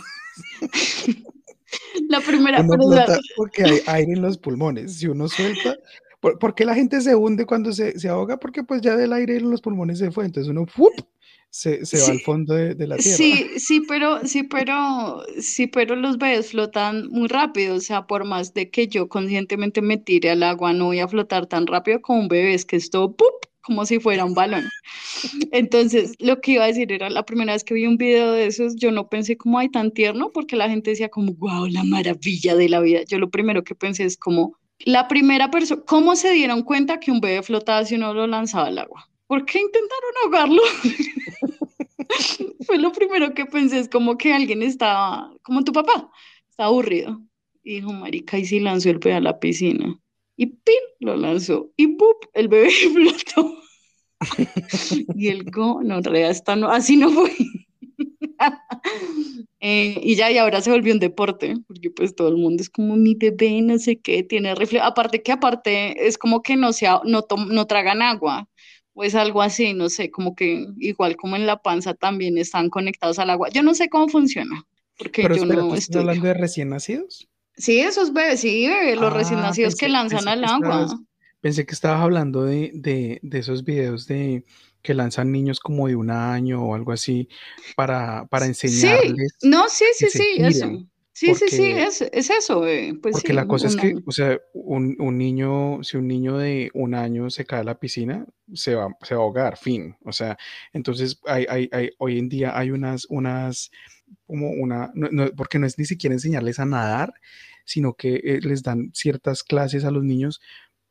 la primera, flota porque hay aire en los pulmones. Si uno suelta, ¿por, por qué la gente se hunde cuando se, se ahoga? Porque pues ya del aire en los pulmones se fue. Entonces uno ¡fup! se, se va al fondo de, de, la tierra. Sí, sí, pero, sí, pero, sí, pero los bebés flotan muy rápido. O sea, por más de que yo conscientemente me tire al agua, no voy a flotar tan rápido como un bebé, es que esto, ¡pup! Como si fuera un balón. Entonces, lo que iba a decir era, la primera vez que vi un video de esos, yo no pensé como, ay, tan tierno, porque la gente decía como, wow, la maravilla de la vida. Yo lo primero que pensé es como, la primera persona, ¿cómo se dieron cuenta que un bebé flotaba si uno lo lanzaba al agua? ¿Por qué intentaron ahogarlo? Fue lo primero que pensé, es como que alguien estaba, como tu papá, está aburrido. Y dijo, marica, y si lanzó el bebé a la piscina. Y pin, lo lanzó. Y ¡pup! El bebé flotó. y el go, no, en realidad no, así no fue. Eh, y ya, y ahora se volvió un deporte, porque pues todo el mundo es como mi bebé, no sé qué, tiene reflejo. Aparte que aparte es como que no, sea, no, no tragan agua, o es algo así, no sé, como que igual como en la panza también están conectados al agua. Yo no sé cómo funciona, porque yo no estoy hablando de recién nacidos? Sí, esos bebés, sí, los recién ah, nacidos que lanzan al agua. pensé que estabas hablando de, de, de, esos videos de que lanzan niños como de un año o algo así para, para enseñarles. Sí, no, sí, sí, sí, eso. Sí, sí, sí, es, es eso. Eh, pues porque la cosa es que, o sea, un, un, niño, si un niño de un año se cae a la piscina, se va, se va a ahogar, fin. O sea, entonces hay, hay, hay, hoy en día hay unas, unas, como una, no, porque no es ni siquiera enseñarles a nadar, sino que eh, les dan ciertas clases a los niños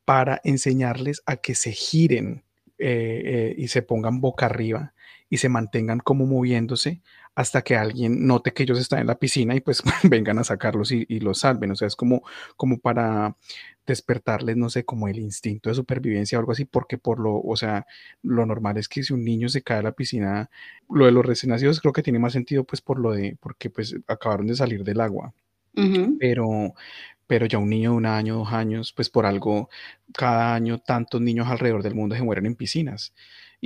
para enseñarles a que se giren eh, y se pongan boca arriba y se mantengan como moviéndose hasta que alguien note que ellos están en la piscina y pues vengan a sacarlos y, los salven. O sea, es como, como para despertarles, no sé, como el instinto de supervivencia o algo así, porque por lo, o sea, lo normal es que si un niño se cae a la piscina, lo de los recién nacidos creo que tiene más sentido pues por lo de, porque pues acabaron de salir del agua. Pero, pero ya un niño de un año, dos años, pues por algo, cada año tantos niños alrededor del mundo se mueren en piscinas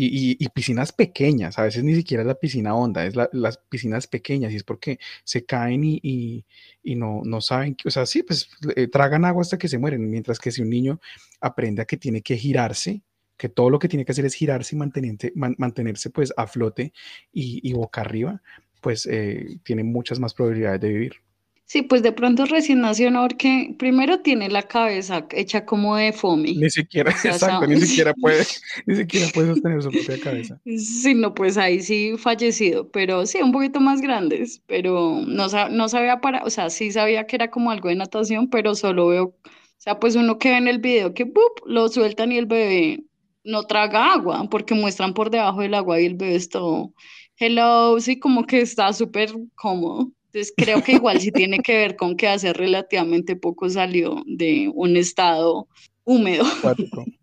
y, piscinas pequeñas, a veces ni siquiera es la piscina honda, es las piscinas pequeñas y es porque se caen y, no, no, saben, o sea, sí, pues eh, tragan agua hasta que se mueren, mientras que si un niño aprende a que tiene que girarse, que todo lo que tiene que hacer es girarse y mantenerse, mantenerse pues a flote y, boca arriba, pues eh, tiene muchas más probabilidades de vivir. Sí, pues de pronto recién nació, ¿no? Porque primero tiene la cabeza hecha como de foamy. Ni siquiera, exacto, ni siquiera puede, ni siquiera puede sostener su propia cabeza. Sí, no, pues ahí sí fallecido, pero sí, un poquito más grandes, pero no, no sabía para, o sea, sí sabía que era como algo de natación, pero solo veo, o sea, pues uno que ve en el video que ¡pup! lo sueltan y el bebé no traga agua, porque muestran por debajo del agua y el bebé está todo, hello, sí, como que está súper cómodo. Entonces creo que igual sí tiene que ver con que hace relativamente poco salió de un estado húmedo.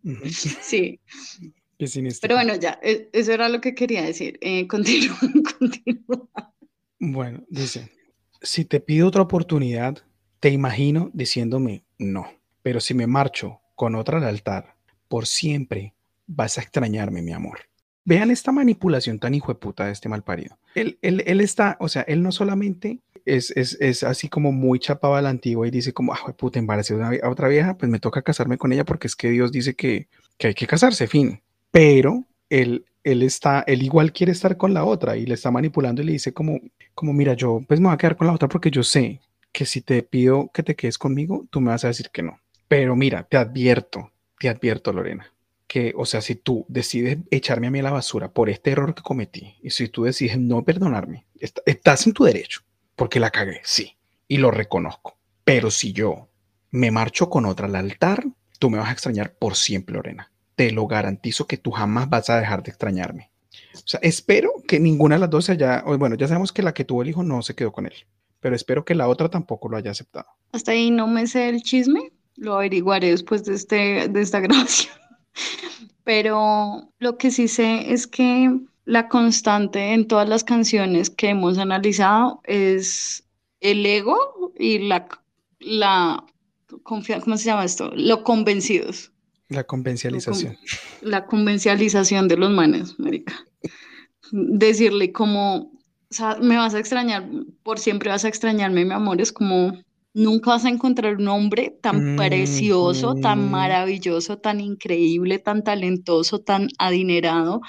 Sí. Pero bueno, ya, e, eso era lo que quería decir. Eh, continúa, continúa. Bueno, dice, si te pido otra oportunidad, te imagino diciéndome no, pero si me marcho con otra al altar, por siempre vas a extrañarme, mi amor. Vean esta manipulación tan hijo de puta de este malparido. Él, él, él está, o sea, él no solamente es, es, es, así como muy chapado a la antigua y dice como, ah, puta, embaracé a otra vieja, pues me toca casarme con ella porque es que Dios dice que, que hay que casarse, fin. Pero él, él está, él igual quiere estar con la otra y le está manipulando y le dice como, como, mira, yo pues me voy a quedar con la otra porque yo sé que si te pido que te quedes conmigo, tú me vas a decir que no. Pero mira, te advierto, te advierto, Lorena, que, o sea, si tú decides echarme a mí a la basura por este error que cometí, y si tú decides no perdonarme, estás en tu derecho, porque la cagué, sí, y lo reconozco. Pero si yo me marcho con otra al altar, tú me vas a extrañar por siempre, Lorena. Te lo garantizo que tú jamás vas a dejar de extrañarme. O sea, espero que ninguna de las dos haya, bueno, ya sabemos que la que tuvo el hijo no se quedó con él, pero espero que la otra tampoco lo haya aceptado. Hasta ahí no me sé el chisme, lo averiguaré después de, este, de esta grabación. Pero lo que sí sé es que la constante en todas las canciones que hemos analizado es el ego y la, la confianza, ¿cómo se llama esto? Lo convencidos. La convencialización. La convencialización de los manes, América. Decirle como, o sea, me vas a extrañar, por siempre vas a extrañarme, mi amor, es como, Nunca vas a encontrar un hombre tan precioso, tan maravilloso, tan increíble, tan talentoso, tan adinerado,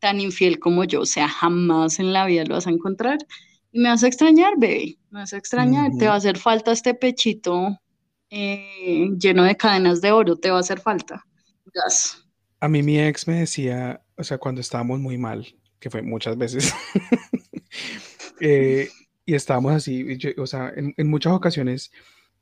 tan infiel como yo, o sea, jamás en la vida lo vas a encontrar. Y me vas a extrañar, baby, me vas a extrañar, te va a hacer falta este pechito eh, lleno de cadenas de oro, te va a hacer falta. A mí mi ex me decía, o sea, cuando estábamos muy mal, que fue muchas veces, eh, y estábamos así, o sea, en, muchas ocasiones,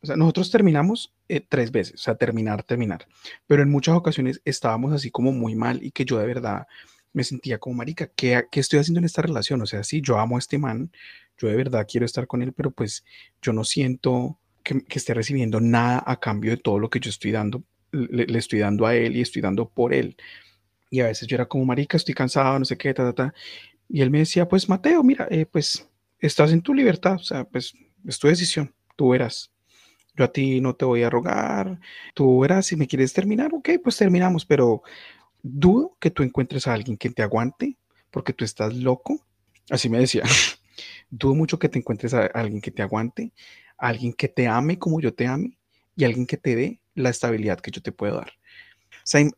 o sea, nosotros terminamos eh, tres veces, o sea, terminar, terminar, pero en muchas ocasiones estábamos así como muy mal y que yo de verdad me sentía como marica, ¿qué, ¿qué, estoy haciendo en esta relación? O sea, sí, yo amo a este man, yo de verdad quiero estar con él, pero pues yo no siento que, esté recibiendo nada a cambio de todo lo que yo estoy dando, le, estoy dando a él y estoy dando por él. Y a veces yo era como, marica, estoy cansado, no sé qué, ta, ta, ta. Y él me decía, pues Mateo, mira, eh, pues estás en tu libertad, o sea, pues es tu decisión, tú verás. Yo a ti no te voy a rogar, tú verás si me quieres terminar, ok, pues terminamos, pero dudo que tú encuentres a alguien que te aguante porque tú estás loco. Así me decía. dudo mucho que te encuentres a alguien que te aguante, a alguien que te ame como yo te ame y alguien que te dé la estabilidad que yo te puedo dar. O sea,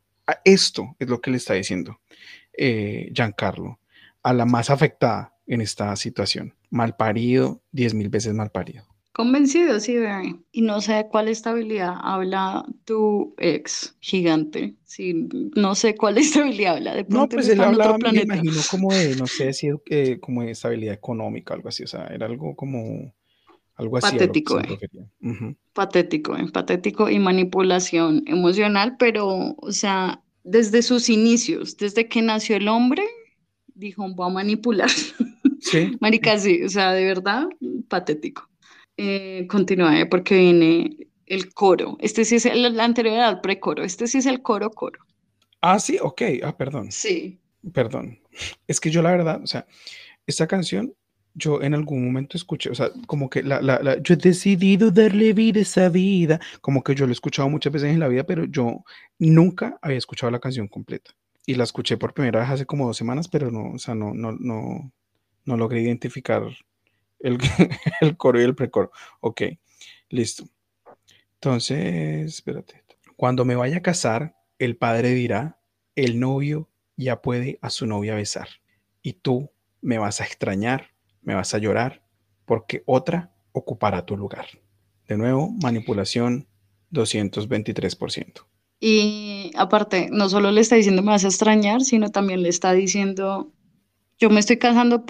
esto es lo que le está diciendo eh, Giancarlo a la más afectada en esta situación. Mal parido, diez mil veces mal parido. Convencido, sí, Y no sé de cuál estabilidad habla tu ex gigante. Sí, no sé cuál estabilidad habla. De no, pues él hablaba, me imagino, como de, no sé si eh, como de estabilidad económica, algo así. O sea, era algo como, algo así. Patético, eh. Patético, eh. Patético y manipulación emocional, pero, o sea, desde sus inicios, desde que nació el hombre, dijo, voy a manipular. Sí. Marica, sí, o sea, de verdad, patético eh, continúe porque viene el coro. Este sí es el, anterior al precoro. Este sí es el coro coro. Ah, sí, ok. Ah, perdón. Sí. Perdón. Es que yo la verdad, o sea, esta canción yo en algún momento escuché, o sea, como que la, la, yo he decidido darle vida a esa vida, como que yo lo he escuchado muchas veces en la vida, pero yo nunca había escuchado la canción completa. Y la escuché por primera vez hace como dos semanas, pero no, o sea, no, no, no, no logré identificar el, coro y el precoro. Ok, listo. Entonces, espérate. Cuando me vaya a casar, el padre dirá, el novio ya puede a su novia besar. Y tú me vas a extrañar, me vas a llorar, porque otra ocupará tu lugar. De nuevo, manipulación 223%. Y aparte, no solo le está diciendo me vas a extrañar, sino también le está diciendo, yo me estoy casando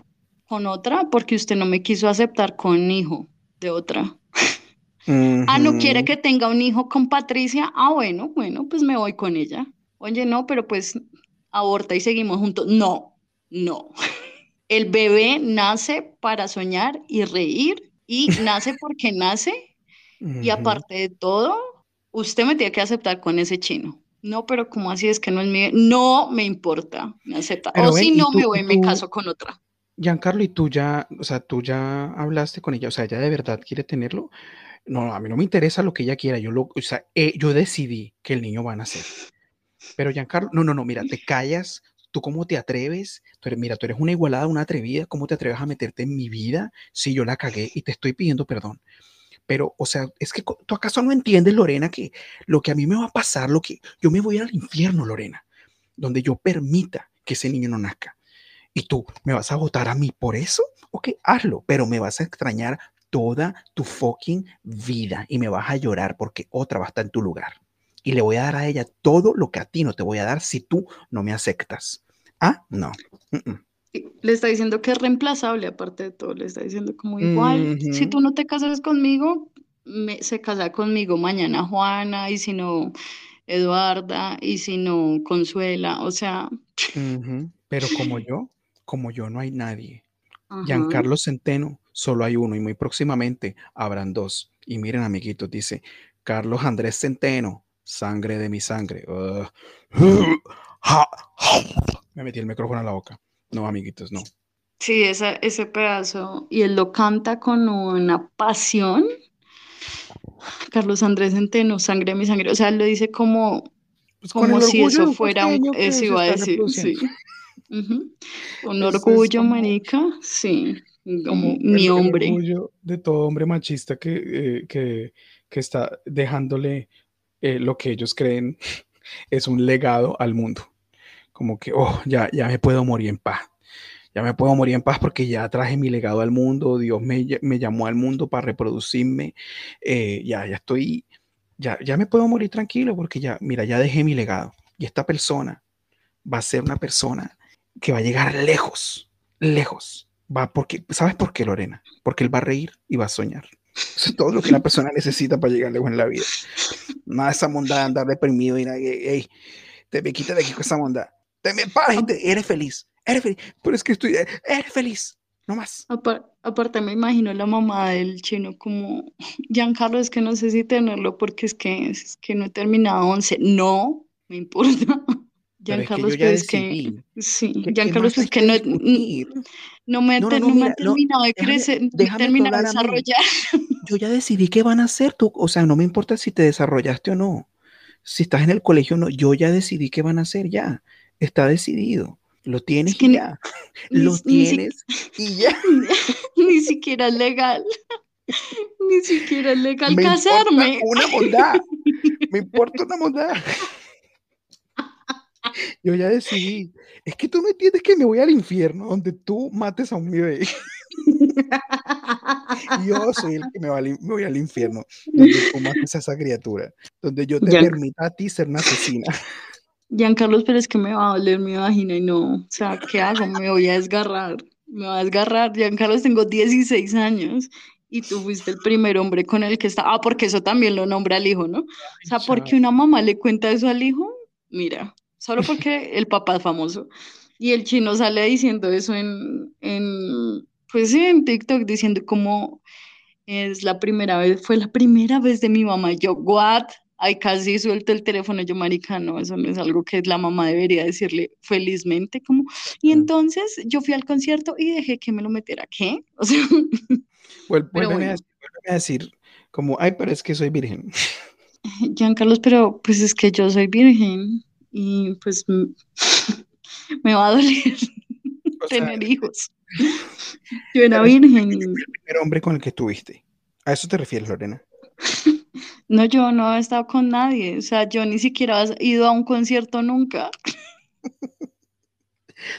con otra porque usted no me quiso aceptar con un hijo de otra. Ah, no quiere que tenga un hijo con Patricia. Ah, bueno, bueno, pues me voy con ella. Oye, no, pero pues aborta y seguimos juntos. No, no. El bebé nace para soñar y reír y nace porque nace. Y aparte de todo, usted me tiene que aceptar con ese chino. No, pero como así es que no es mío? No me importa, me acepta. o si no, me voy y me caso con otra. Giancarlo, ¿y tú ya, o sea, tú ya hablaste con ella? O sea, ¿ella de verdad quiere tenerlo? No, a mí no me interesa lo que ella quiera. Yo, lo, o sea, eh, yo decidí que el niño va a nacer. Pero Giancarlo, no, no, no, mira, te callas. ¿Tú cómo te atreves? Tú eres, mira, tú eres una igualada, una atrevida. ¿Cómo te atreves a meterte en mi vida? Si yo la cagué y te estoy pidiendo perdón. Pero, o sea, es que tú acaso no entiendes, Lorena, que lo que a mí me va a pasar, lo que yo me voy al infierno, Lorena, donde yo permita que ese niño no nazca. ¿Y tú me vas a votar a mí por eso? Ok, hazlo, pero me vas a extrañar toda tu fucking vida y me vas a llorar porque otra va a estar en tu lugar. Y le voy a dar a ella todo lo que a ti no te voy a dar si tú no me aceptas. Ah, no. Le está diciendo que es reemplazable, aparte de todo, le está diciendo como igual, si tú no te casas conmigo, se casa conmigo mañana Juana, y si no, Eduarda, y si no, Consuela, o sea. Pero como yo, como yo no hay nadie. Giancarlo Centeno, solo hay uno y muy próximamente habrán dos. Y miren, amiguitos, dice Carlos Andrés Centeno, sangre de mi sangre. Me metí el micrófono a la boca. No, amiguitos, no. Sí, ese pedazo. Y él lo canta con una pasión. Carlos Andrés Centeno, sangre de mi sangre. O sea, él lo dice como, pues como si eso fuera un. Eso iba a decir, sí. Un orgullo, manica, sí, como mi hombre. orgullo de todo hombre machista que, eh, que, que está dejándole eh, lo que ellos creen es un legado al mundo. como que, oh, ya, ya me puedo morir en paz. Ya me puedo morir en paz porque ya traje mi legado al mundo, Dios me, me llamó al mundo para reproducirme, eh, ya, ya estoy, ya, ya me puedo morir tranquilo porque ya, mira, ya dejé mi legado. Y esta persona va a ser una persona que va a llegar lejos, lejos. Va porque, ¿sabes por qué, Lorena? Porque él va a reír y va a soñar. Es todo lo que la persona necesita para llegar lejos en la vida. Nada de esa bondad de andar deprimido y nada, hey, te me quita de aquí con esa bondad. Te me paras y te, eres feliz, eres feliz. Pero es que estoy, eres feliz, no más. aparte me imagino la mamá del chino como, Giancarlo, es que no sé si tenerlo porque es que, es que no he terminado 11. No, me importa. Giancarlo, es que, es que sí, Giancarlo que no, no me, no, no, me ha terminado de crecer, déjame, terminado de desarrollar. Yo ya decidí qué van a hacer, tú, o sea, no me importa si te desarrollaste o no, si estás en el colegio o no, yo ya decidí qué van a hacer ya, está decidido, lo tienes y ya, lo tienes y ya. Ni siquiera es legal, ni siquiera es legal casarme. Una bondad, me importa una bondad. Yo ya decidí. Es que tú no entiendes que me voy al infierno donde tú mates a un bebé. yo soy el que me, voy al infierno donde tú mates a esa criatura. Donde yo te permita a ti ser una asesina. Giancarlos, pero es que me va a doler mi vagina y no. O sea, ¿qué hago? Me voy a desgarrar. Me voy a desgarrar. Giancarlos, tengo 16 años y tú fuiste el primer hombre con el que está. Ah, porque eso también lo nombra al hijo, ¿no? O sea, porque una mamá le cuenta eso al hijo, mira, solo porque el papá es famoso. Y el chino sale diciendo eso en, en pues sí, en TikTok, diciendo como es la primera vez, fue la primera vez de mi mamá. Yo, what? Ay, casi suelto el teléfono, yo, marica, no, eso no es algo que la mamá debería decirle felizmente, como, y entonces yo fui al concierto y dejé que me lo metiera, ¿qué? O sea, vuelve, a, decir, como, ay, pero es que soy virgen. Carlos, pero pues es que yo soy virgen y pues me va a doler tener hijos. Yo era virgen. El primer hombre con el que estuviste. ¿A eso te refieres, Lorena? No, yo no he estado con nadie. O sea, yo ni siquiera he ido a un concierto nunca.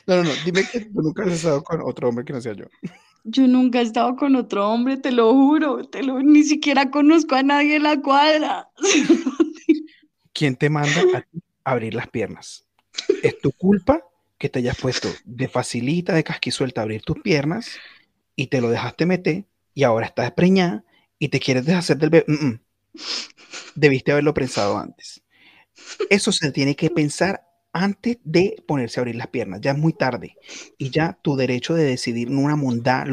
No, no, no. Dime que tú nunca has estado con otro hombre que no sea yo. Yo nunca he estado con otro hombre, te lo juro. Te lo, ni siquiera conozco a nadie en la cuadra. ¿Quién te manda a ti abrir las piernas. Es tu culpa que te hayas puesto de facilita, de casquisuelta abrir tus piernas y te lo dejaste meter y ahora estás preñada y te quieres deshacer del bebé. Debiste haberlo pensado antes. Eso se tiene que pensar antes de ponerse a abrir las piernas. Ya es muy tarde. Y ya tu derecho de decidir, no una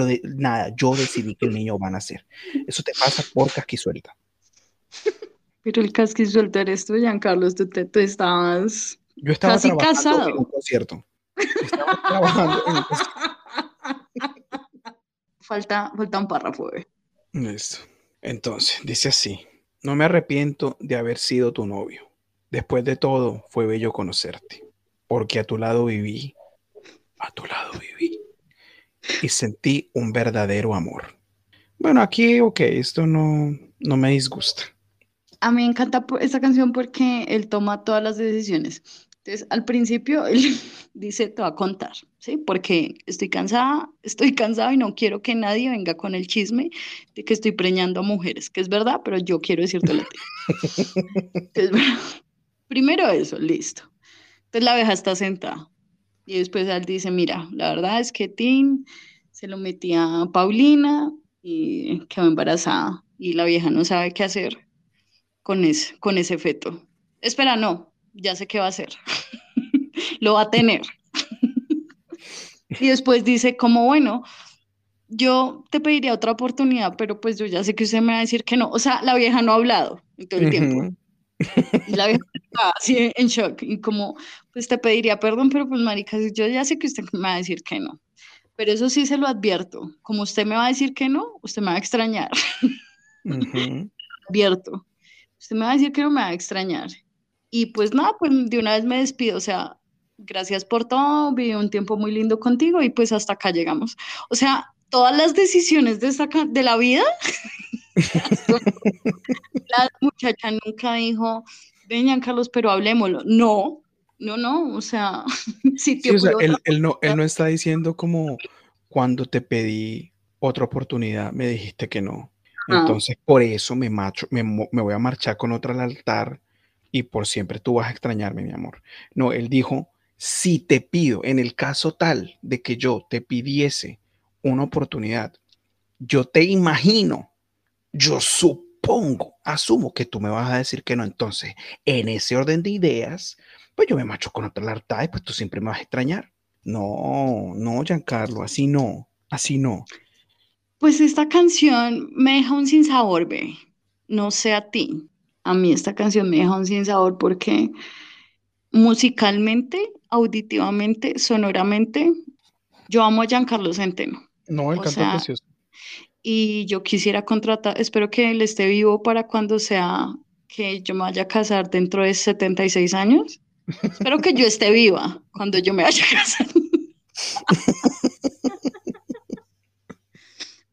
de nada, yo decidí que el niño va a nacer. Eso te pasa por casquisuelta. Pero el casqui suelto eres tú, Giancarlos, tú, te, tú estabas Yo estaba casi casado. En un concierto. Estaba trabajando en un concierto. Falta, falta un párrafo. Eh. Listo. Entonces, dice así. No me arrepiento de haber sido tu novio. Después de todo, fue bello conocerte. Porque a tu lado viví. A tu lado viví. Y sentí un verdadero amor. Bueno, aquí, ok, esto no, no me disgusta a mí me encanta esta canción porque él toma todas las decisiones. Entonces, al principio él dice, te va a contar, ¿sí? Porque estoy cansada, estoy cansada y no quiero que nadie venga con el chisme de que estoy preñando a mujeres, que es verdad, pero yo quiero decirte la primero eso, listo. Entonces la abeja está sentada y después él dice, mira, la verdad es que Tim se lo metía a Paulina y quedó embarazada y la vieja no sabe qué hacer con ese, con ese feto. Espera, no, ya sé qué va a hacer. Lo va a tener. y después dice, como bueno, yo te pediría otra oportunidad, pero pues yo ya sé que usted me va a decir que no. O sea, la vieja no ha hablado en todo el tiempo. Y la vieja está así en shock y como, pues te pediría perdón, pero pues marica, yo ya sé que usted me va a decir que no. Pero eso sí se lo advierto. Como usted me va a decir que no, usted me va a extrañar. advierto usted me va a decir que no me va a extrañar. Y pues nada, pues de una vez me despido, o sea, gracias por todo, viví un tiempo muy lindo contigo y pues hasta acá llegamos. O sea, todas las decisiones de, esta, de la vida, la muchacha nunca dijo, vengan Carlos, pero hablemoslo. No, no, no, o sea, si te Sí, o sea, él, él no, él no está diciendo como cuando te pedí otra oportunidad, me dijiste que no. Ah, Entonces, por eso me macho, me, me voy a marchar con otra al altar y por siempre tú vas a extrañarme, mi amor. No, él dijo, si te pido, en el caso tal de que yo te pidiese una oportunidad, yo te imagino, yo supongo, asumo que tú me vas a decir que no. Entonces, en ese orden de ideas, pues yo me macho con otra al altar y pues tú siempre me vas a extrañar. No, no, Giancarlo, así no, así no. Pues esta canción me deja un sinsabor, ve. No sé a ti. A mí esta canción me deja un sinsabor porque musicalmente, auditivamente, sonoramente, yo amo a Giancarlo Centeno. No, él O canta sea, precioso. y yo quisiera contratar, espero que él esté vivo para cuando sea que yo me vaya a casar dentro de 76 años. Espero que yo esté viva cuando yo me vaya a casar.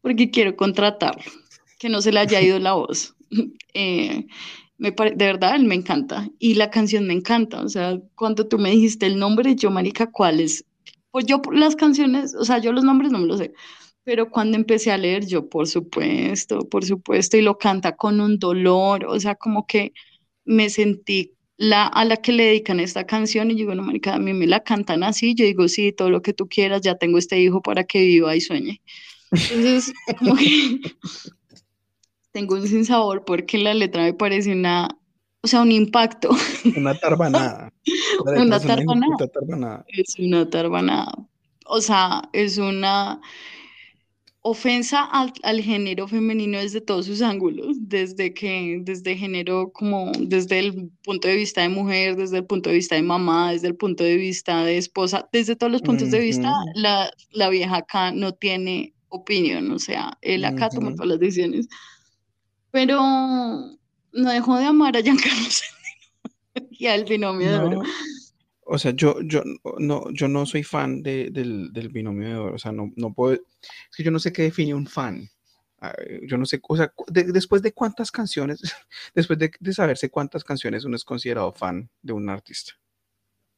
Porque quiero contratarlo, que no se le haya ido la voz. Eh, me pare- de verdad, él me encanta. Y la canción me encanta. O sea, cuando tú me dijiste el nombre, yo, marica, ¿cuál es? Pues yo las canciones, o sea, yo los nombres no me los sé. Pero cuando empecé a leer, yo, por supuesto, por supuesto, y lo canta con un dolor, o sea, como que me sentí la, a la que le dedican esta canción y yo digo, no, marica, a mí me la cantan así, yo digo, sí, todo lo que tú quieras, ya tengo este hijo para que viva y sueñe. Entonces, como que tengo un sinsabor porque la letra me parece una, o sea, un impacto, Una tarbanada. Una tarbanada, es una tarbanada, o sea, es una ofensa al, al género femenino desde todos sus ángulos, desde que, desde género como, desde el punto de vista de mujer, desde el punto de vista de mamá, desde el punto de vista de esposa, desde todos los puntos de vista, la, la vieja acá no tiene opinión, o sea, él acá toma ujú. todas las decisiones, pero no dejó de amar a Giancarlo y al binomio de oro. No, o sea, yo, yo, no, yo no soy fan de- del, del binomio de oro. O sea, no, no puedo. Es que yo no sé qué define un fan. Yo no sé, o sea, de- después de cuántas canciones, después de, de saberse cuántas canciones uno es considerado fan de un artista.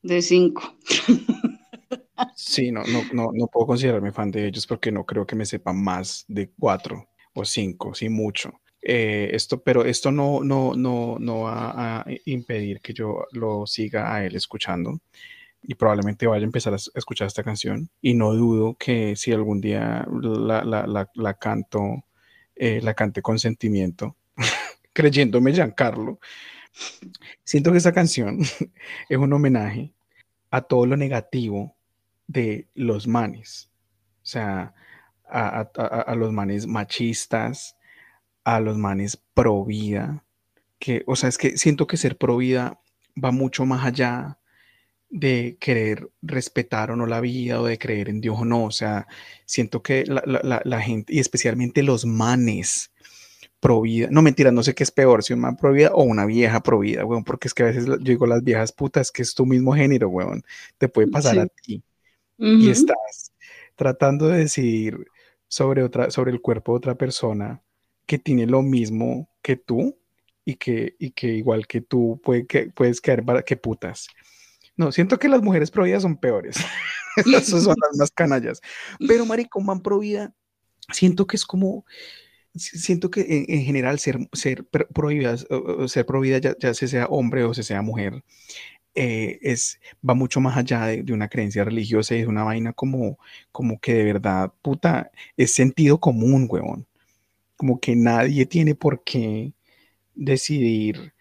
De cinco. Sí, no, no, no, no puedo considerarme fan de ellos porque no creo que me sepan más de cuatro o cinco, sí mucho. Eh, esto, pero esto no, no, no, no va a impedir que yo lo siga a él escuchando y probablemente vaya a empezar a escuchar esta canción y no dudo que si algún día la, la, la, la canto, eh, la cante con sentimiento, creyéndome Giancarlo, siento que esta canción es un homenaje a todo lo negativo de los manes, o sea, a, a- a- a los manes machistas, a los manes pro vida, que, o sea, es que siento que ser pro vida va mucho más allá de querer respetar o no la vida o de creer en Dios o no, o sea, siento que la, la- la- la gente, y especialmente los manes pro vida, no mentira, no sé qué es peor, si un man pro vida o una vieja pro vida, weón, porque es que a veces yo digo las viejas putas, que es tu mismo género, weón, te puede pasar a Ti y estás tratando de decidir sobre otra, sobre el cuerpo de otra persona que tiene lo mismo que tú y que, y que igual que tú puede que, puedes caer para que putas. No, siento que las mujeres pro vida son peores. Esas son las más canallas. Pero marico, man pro vida, siento que es como, si- siento que en, en general ser, ser pro pro vida, o- o ser pro vida, ya, ya se sea hombre o se sea mujer, eh, es, va mucho más allá de, de una creencia religiosa y es una vaina como, como que de verdad, puta, es sentido común, huevón. Como que nadie tiene por qué decidir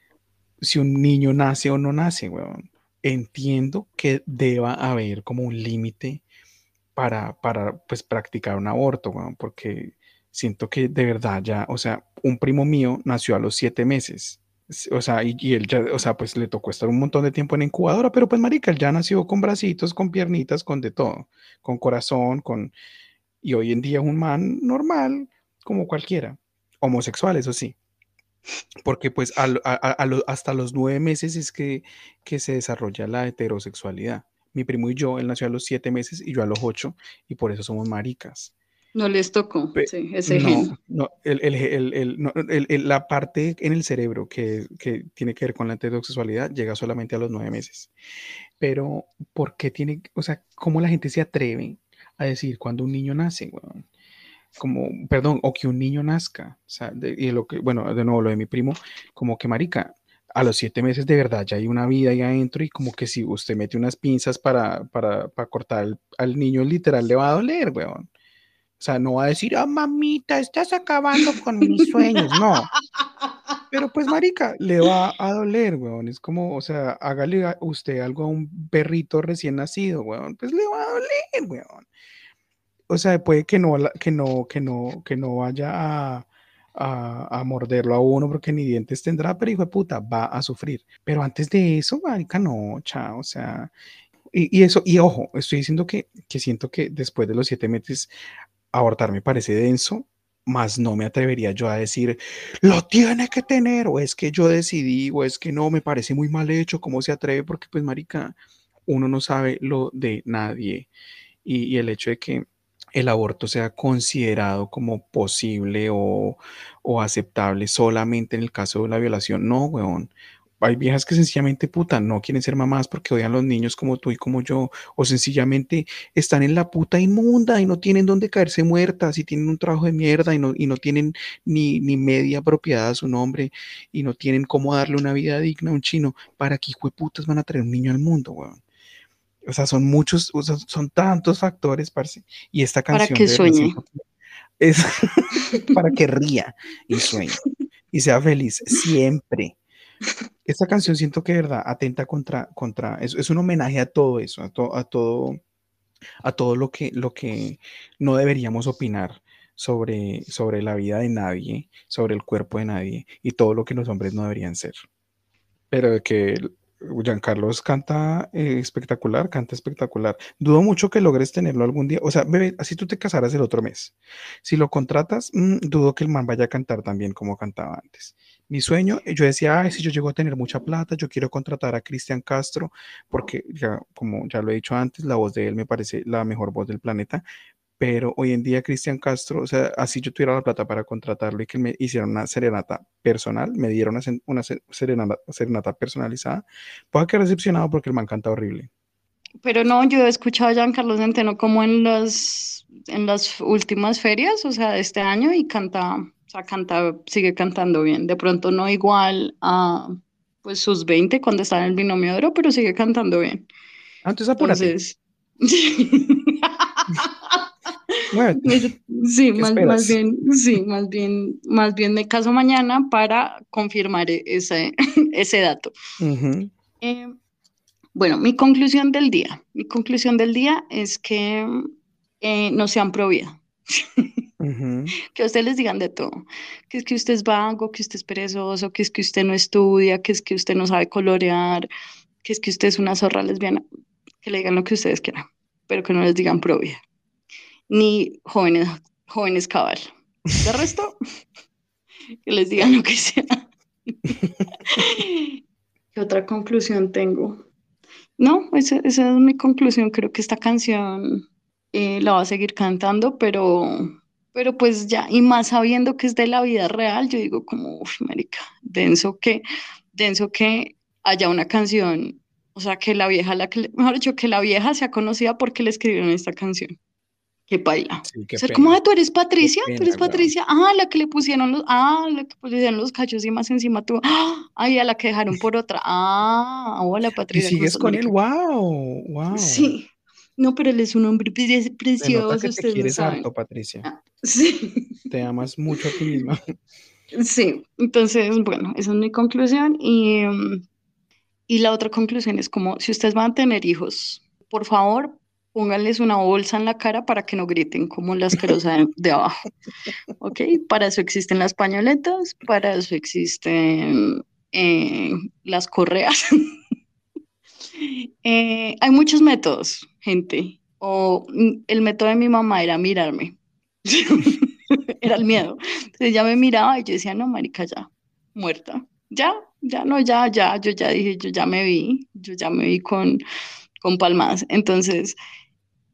si un niño nace o no nace, huevón. Entiendo que deba haber como un límite para, para pues practicar un aborto, huevón, porque siento que de verdad ya, o sea, un primo mío nació a los siete meses. O sea, y, y él ya, o sea, pues le tocó estar un montón de tiempo en incubadora, pero pues marica, él ya nació con bracitos, con piernitas, con de todo, con corazón, con... Y hoy en día un man normal, como cualquiera, homosexual, eso sí, porque pues a- a- a lo- hasta los nueve meses es que, que se desarrolla la heterosexualidad. Mi primo y yo, él nació a los siete meses y yo a los ocho, y por eso somos maricas. No les tocó, Pe- sí, ese no, gen. no, el- el- el- no, la parte en el cerebro que, que tiene que ver con la heterosexualidad llega solamente a los nueve meses. Pero, ¿por qué tiene, o sea, cómo la gente se atreve a decir cuando un niño nace, weón? Como, perdón, o que un niño nazca, o sea, de- y lo que, bueno, de nuevo lo de mi primo, como que marica, a los siete meses de verdad ya hay una vida ahí adentro y como que si usted mete unas pinzas para, para, para cortar al, al niño, literal le va a doler, weón. O sea, no va a decir, ah, mamita, estás acabando con mis sueños. No. Pero pues, marica, le va a doler, weón. Es como, o sea, hágale a- usted algo a un perrito recién nacido, weón. Pues le va a doler, weón. O sea, puede que no, que no, que no, que no vaya a, a, a morderlo a uno porque ni dientes tendrá, pero hijo de puta, va a sufrir. Pero antes de eso, marica, no, chao, o sea. Y, y eso, y ojo, estoy diciendo que, que siento que después de los siete meses abortar me parece denso, más no me atrevería yo a decir, lo tiene que tener, o es que yo decidí, o es que no, me parece muy mal hecho, ¿cómo se atreve? Porque pues, marica, uno no sabe lo de nadie. Y, el hecho de que el aborto sea considerado como posible o, o aceptable solamente en el caso de la violación, no, weón. Hay viejas que sencillamente, puta, no quieren ser mamás porque odian a los niños como tú y como yo, o sencillamente están en la puta inmunda y no tienen dónde caerse muertas y tienen un trabajo de mierda y no, y no tienen ni, ni media propiedad a su nombre y no tienen cómo darle una vida digna a un chino. ¿Para qué hijo de putas van a traer un niño al mundo, weón? O sea, son muchos, o sea, son tantos factores, parce. Y esta Para canción que de verdad sueñe. que es para que ría y sueñe y sea feliz siempre. Esta canción siento que de verdad atenta contra, contra, es, es un homenaje a todo eso, a, a todo, a todo lo que, lo que no deberíamos opinar sobre, sobre la vida de nadie, sobre el cuerpo de nadie y todo lo que los hombres no deberían ser. Pero que Giancarlos canta eh, espectacular, canta espectacular. Dudo mucho que logres tenerlo algún día. O sea, bebé, así tú te casarás el otro mes. Si lo contratas, mm, dudo que el man vaya a cantar tan bien como cantaba antes. Mi sueño, eh, yo decía, ay, si yo llego a tener mucha plata, yo quiero contratar a Cristian Castro, porque ya, como ya lo he dicho antes, la voz de él me parece la mejor voz del planeta. Pero hoy en día Cristian Castro, o sea, así yo tuviera la plata para contratarlo y que me hicieran una serenata personal, me dieron una, una se- serenata, serenata personalizada, puedo quedar decepcionado porque el man canta horrible. Pero no, yo he escuchado a Giancarlo Centeno como en las, en las últimas ferias, o sea, de este año, y canta, o sea, canta, sigue cantando bien. De pronto no igual a pues sus 20 cuando está en el binomio de oro, pero sigue cantando bien. Ah, entonces apúrate, Entonces, muévete. sí, ¿Qué más, más bien, sí, más bien, más bien me caso mañana para confirmar e- ese, ese dato. Ujú. Eh, bueno, mi conclusión del día. Mi conclusión del día es que eh, no sean pro vida. Que a ustedes les digan de todo. Que es que usted es vago, que usted es perezoso, que es que usted no estudia, que es que usted no sabe colorear, que es que usted es una zorra lesbiana. Que le digan lo que ustedes quieran, pero que no les digan pro vida. Ni jóvenes, jóvenes cabal. De resto, que les digan lo que sea. ¿Qué otra conclusión tengo? No, esa, esa es mi conclusión. Creo que esta canción eh, la va a seguir cantando, pero, pero pues ya, y más sabiendo que es de la vida real, yo digo como, uff, marica, denso que, denso que haya una canción, o sea, que la vieja, la que, mejor dicho, que la vieja sea conocida porque le escribieron esta canción. Qué paila. Sí, qué O sea, pena. ¿cómo ah, tú eres Patricia? ¿Tú eres. Patricia? Ah, la que le pusieron los, ah, la que pusieron los cachos y más encima tú. Ah, ay, a la que dejaron por otra. Ah, hola Y Patricia. ¿cómo sigues con él, wow, wow. Sí. No, pero él es un hombre pre- precioso, que te quieres harto, Patricia. Ah, Sí, Te amas mucho a ti misma. sí. Entonces, bueno, esa es mi conclusión. Y, em, y la otra conclusión es como, si ustedes van a tener hijos, por favor, pónganles una bolsa en la cara para que no griten como la asquerosa de, de abajo. ¿Ok? Para eso existen las pañoletas, para eso existen eh, las correas. Eh, hay muchos métodos, gente. O mm, el método de mi mamá era mirarme. Era el miedo. Entonces ella me miraba y yo decía, no, marica, ya, muerta. Ya, ya, no, ya, ya, yo ya dije, yo ya me vi, yo ya me vi con, con palmadas. Entonces,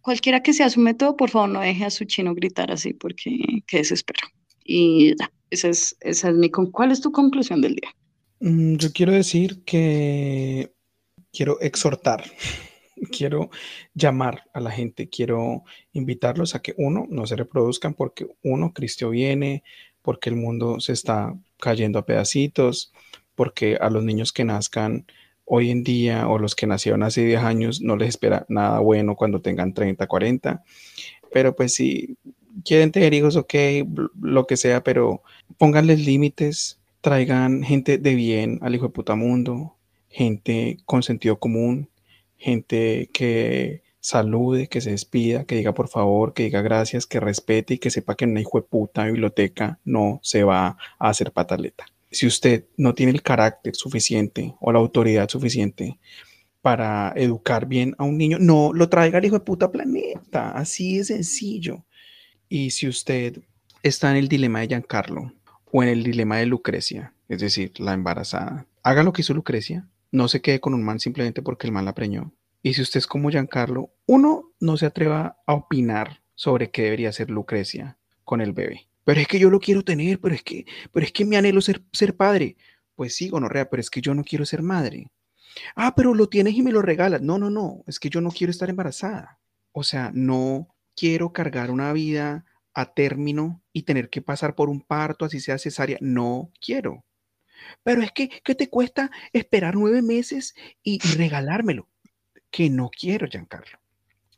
cualquiera que sea su método, por favor no deje a su chino gritar así porque qué desespero. Y ya, esa es, esa es mi... ¿Cuál es tu conclusión del día? Mm, yo quiero decir que quiero exhortar, quiero llamar a la gente, quiero invitarlos a que uno, no se reproduzcan porque uno, Cristo viene, porque el mundo se está cayendo a pedacitos, porque a los niños que nazcan hoy en día o los que nacieron hace 10 años no les espera nada bueno cuando tengan 30, 40. Pero pues si quieren tener hijos, ok, lo que sea, pero pónganles límites, traigan gente de bien al hijo de puta mundo, gente con sentido común, gente que salude, que se despida, que diga por favor, que diga gracias, que respete y que sepa que en una hijo de puta biblioteca no se va a hacer pataleta si usted no tiene el carácter suficiente o la autoridad suficiente para educar bien a un niño, no lo traiga al hijo de puta planeta. Así de sencillo. Y si usted está en el dilema de Giancarlo o en el dilema de Lucrecia, es decir, la embarazada, haga lo que hizo Lucrecia. No se quede con un man simplemente porque el man la preñó. Y si usted es como Giancarlo, uno no se atreva a opinar sobre qué debería hacer Lucrecia con el bebé pero es que yo lo quiero tener, pero es que, pero es que mi anhelo ser, ser padre. Pues sí, gonorrea, pero es que yo no quiero ser madre. Ah, pero lo tienes y me lo regalas. No, no, no, es que yo no quiero estar embarazada. O sea, no quiero cargar una vida a término y tener que pasar por un parto, así sea cesárea. No quiero. Pero es que, ¿qué te cuesta esperar nueve meses y regalármelo? Que no quiero, Giancarlo.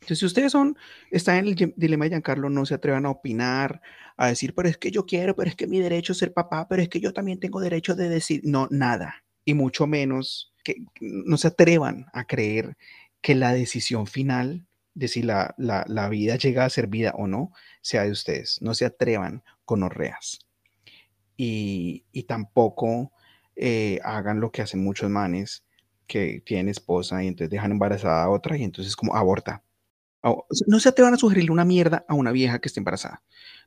Entonces, si ustedes son, están en el dilema de Giancarlo, no se atrevan a opinar, a decir, pero es que yo quiero, pero es que mi derecho es ser papá, pero es que yo también tengo derecho de decir, no, nada. Y mucho menos que no se atrevan a creer que la decisión final de si la, la, vida llega a ser vida o no, sea de ustedes. No se atrevan con horreas. Y, y tampoco eh, hagan lo que hacen muchos manes que tienen esposa y entonces dejan embarazada a otra y entonces como aborta. No se atrevan a sugerirle una mierda a una vieja que esté embarazada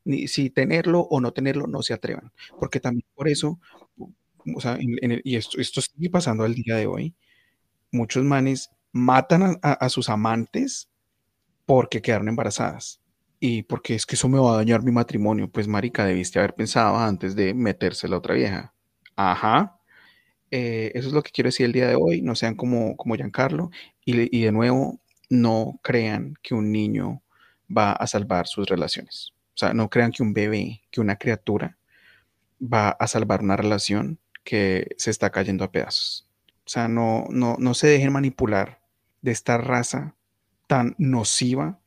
ni si tenerlo o no tenerlo, no se atrevan, porque también por eso, y esto, esto sigue pasando al día de hoy, muchos manes matan a, sus amantes porque quedaron embarazadas. Y porque es que eso me va a dañar mi matrimonio. Pues, marica, debiste haber pensado antes de meterse la otra vieja. Ajá. Eh, eso es lo que quiero decir el día de hoy. No sean como, como Giancarlo. Y, y de nuevo, no crean que un niño va a salvar sus relaciones. O sea, no crean que un bebé, que una criatura va a salvar una relación que se está cayendo a pedazos. O sea, no, no, no se dejen manipular de esta raza tan nociva,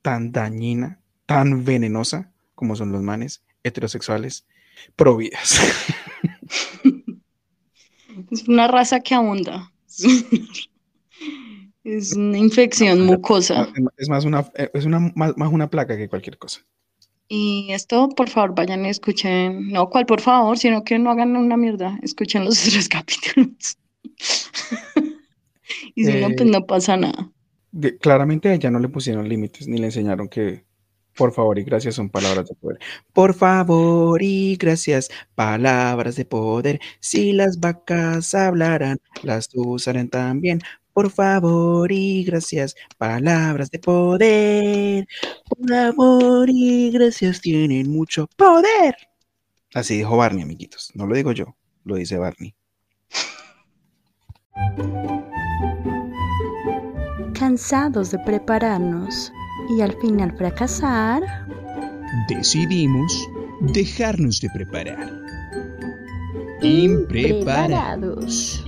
tan dañina, tan venenosa como son los manes heterosexuales providas. Es una raza que abunda. Es una infección mucosa. Es más una, es una, más una placa que cualquier cosa. Y esto, por favor, vayan y escuchen, no cual por favor, sino que no hagan una mierda, escuchen los tres capítulos. y si no, pues no pasa nada. claramente a ella no le pusieron límites, ni le enseñaron que por favor y gracias son palabras de poder. Por favor y gracias, palabras de poder. Si las vacas hablarán, las usarán también. Por favor y gracias, palabras de poder. Por favor y gracias tienen mucho poder. Así dijo Barney, amiguitos. No lo digo yo, lo dice Barney. Cansados de prepararnos y al final fracasar, decidimos dejarnos de preparar. Impreparados.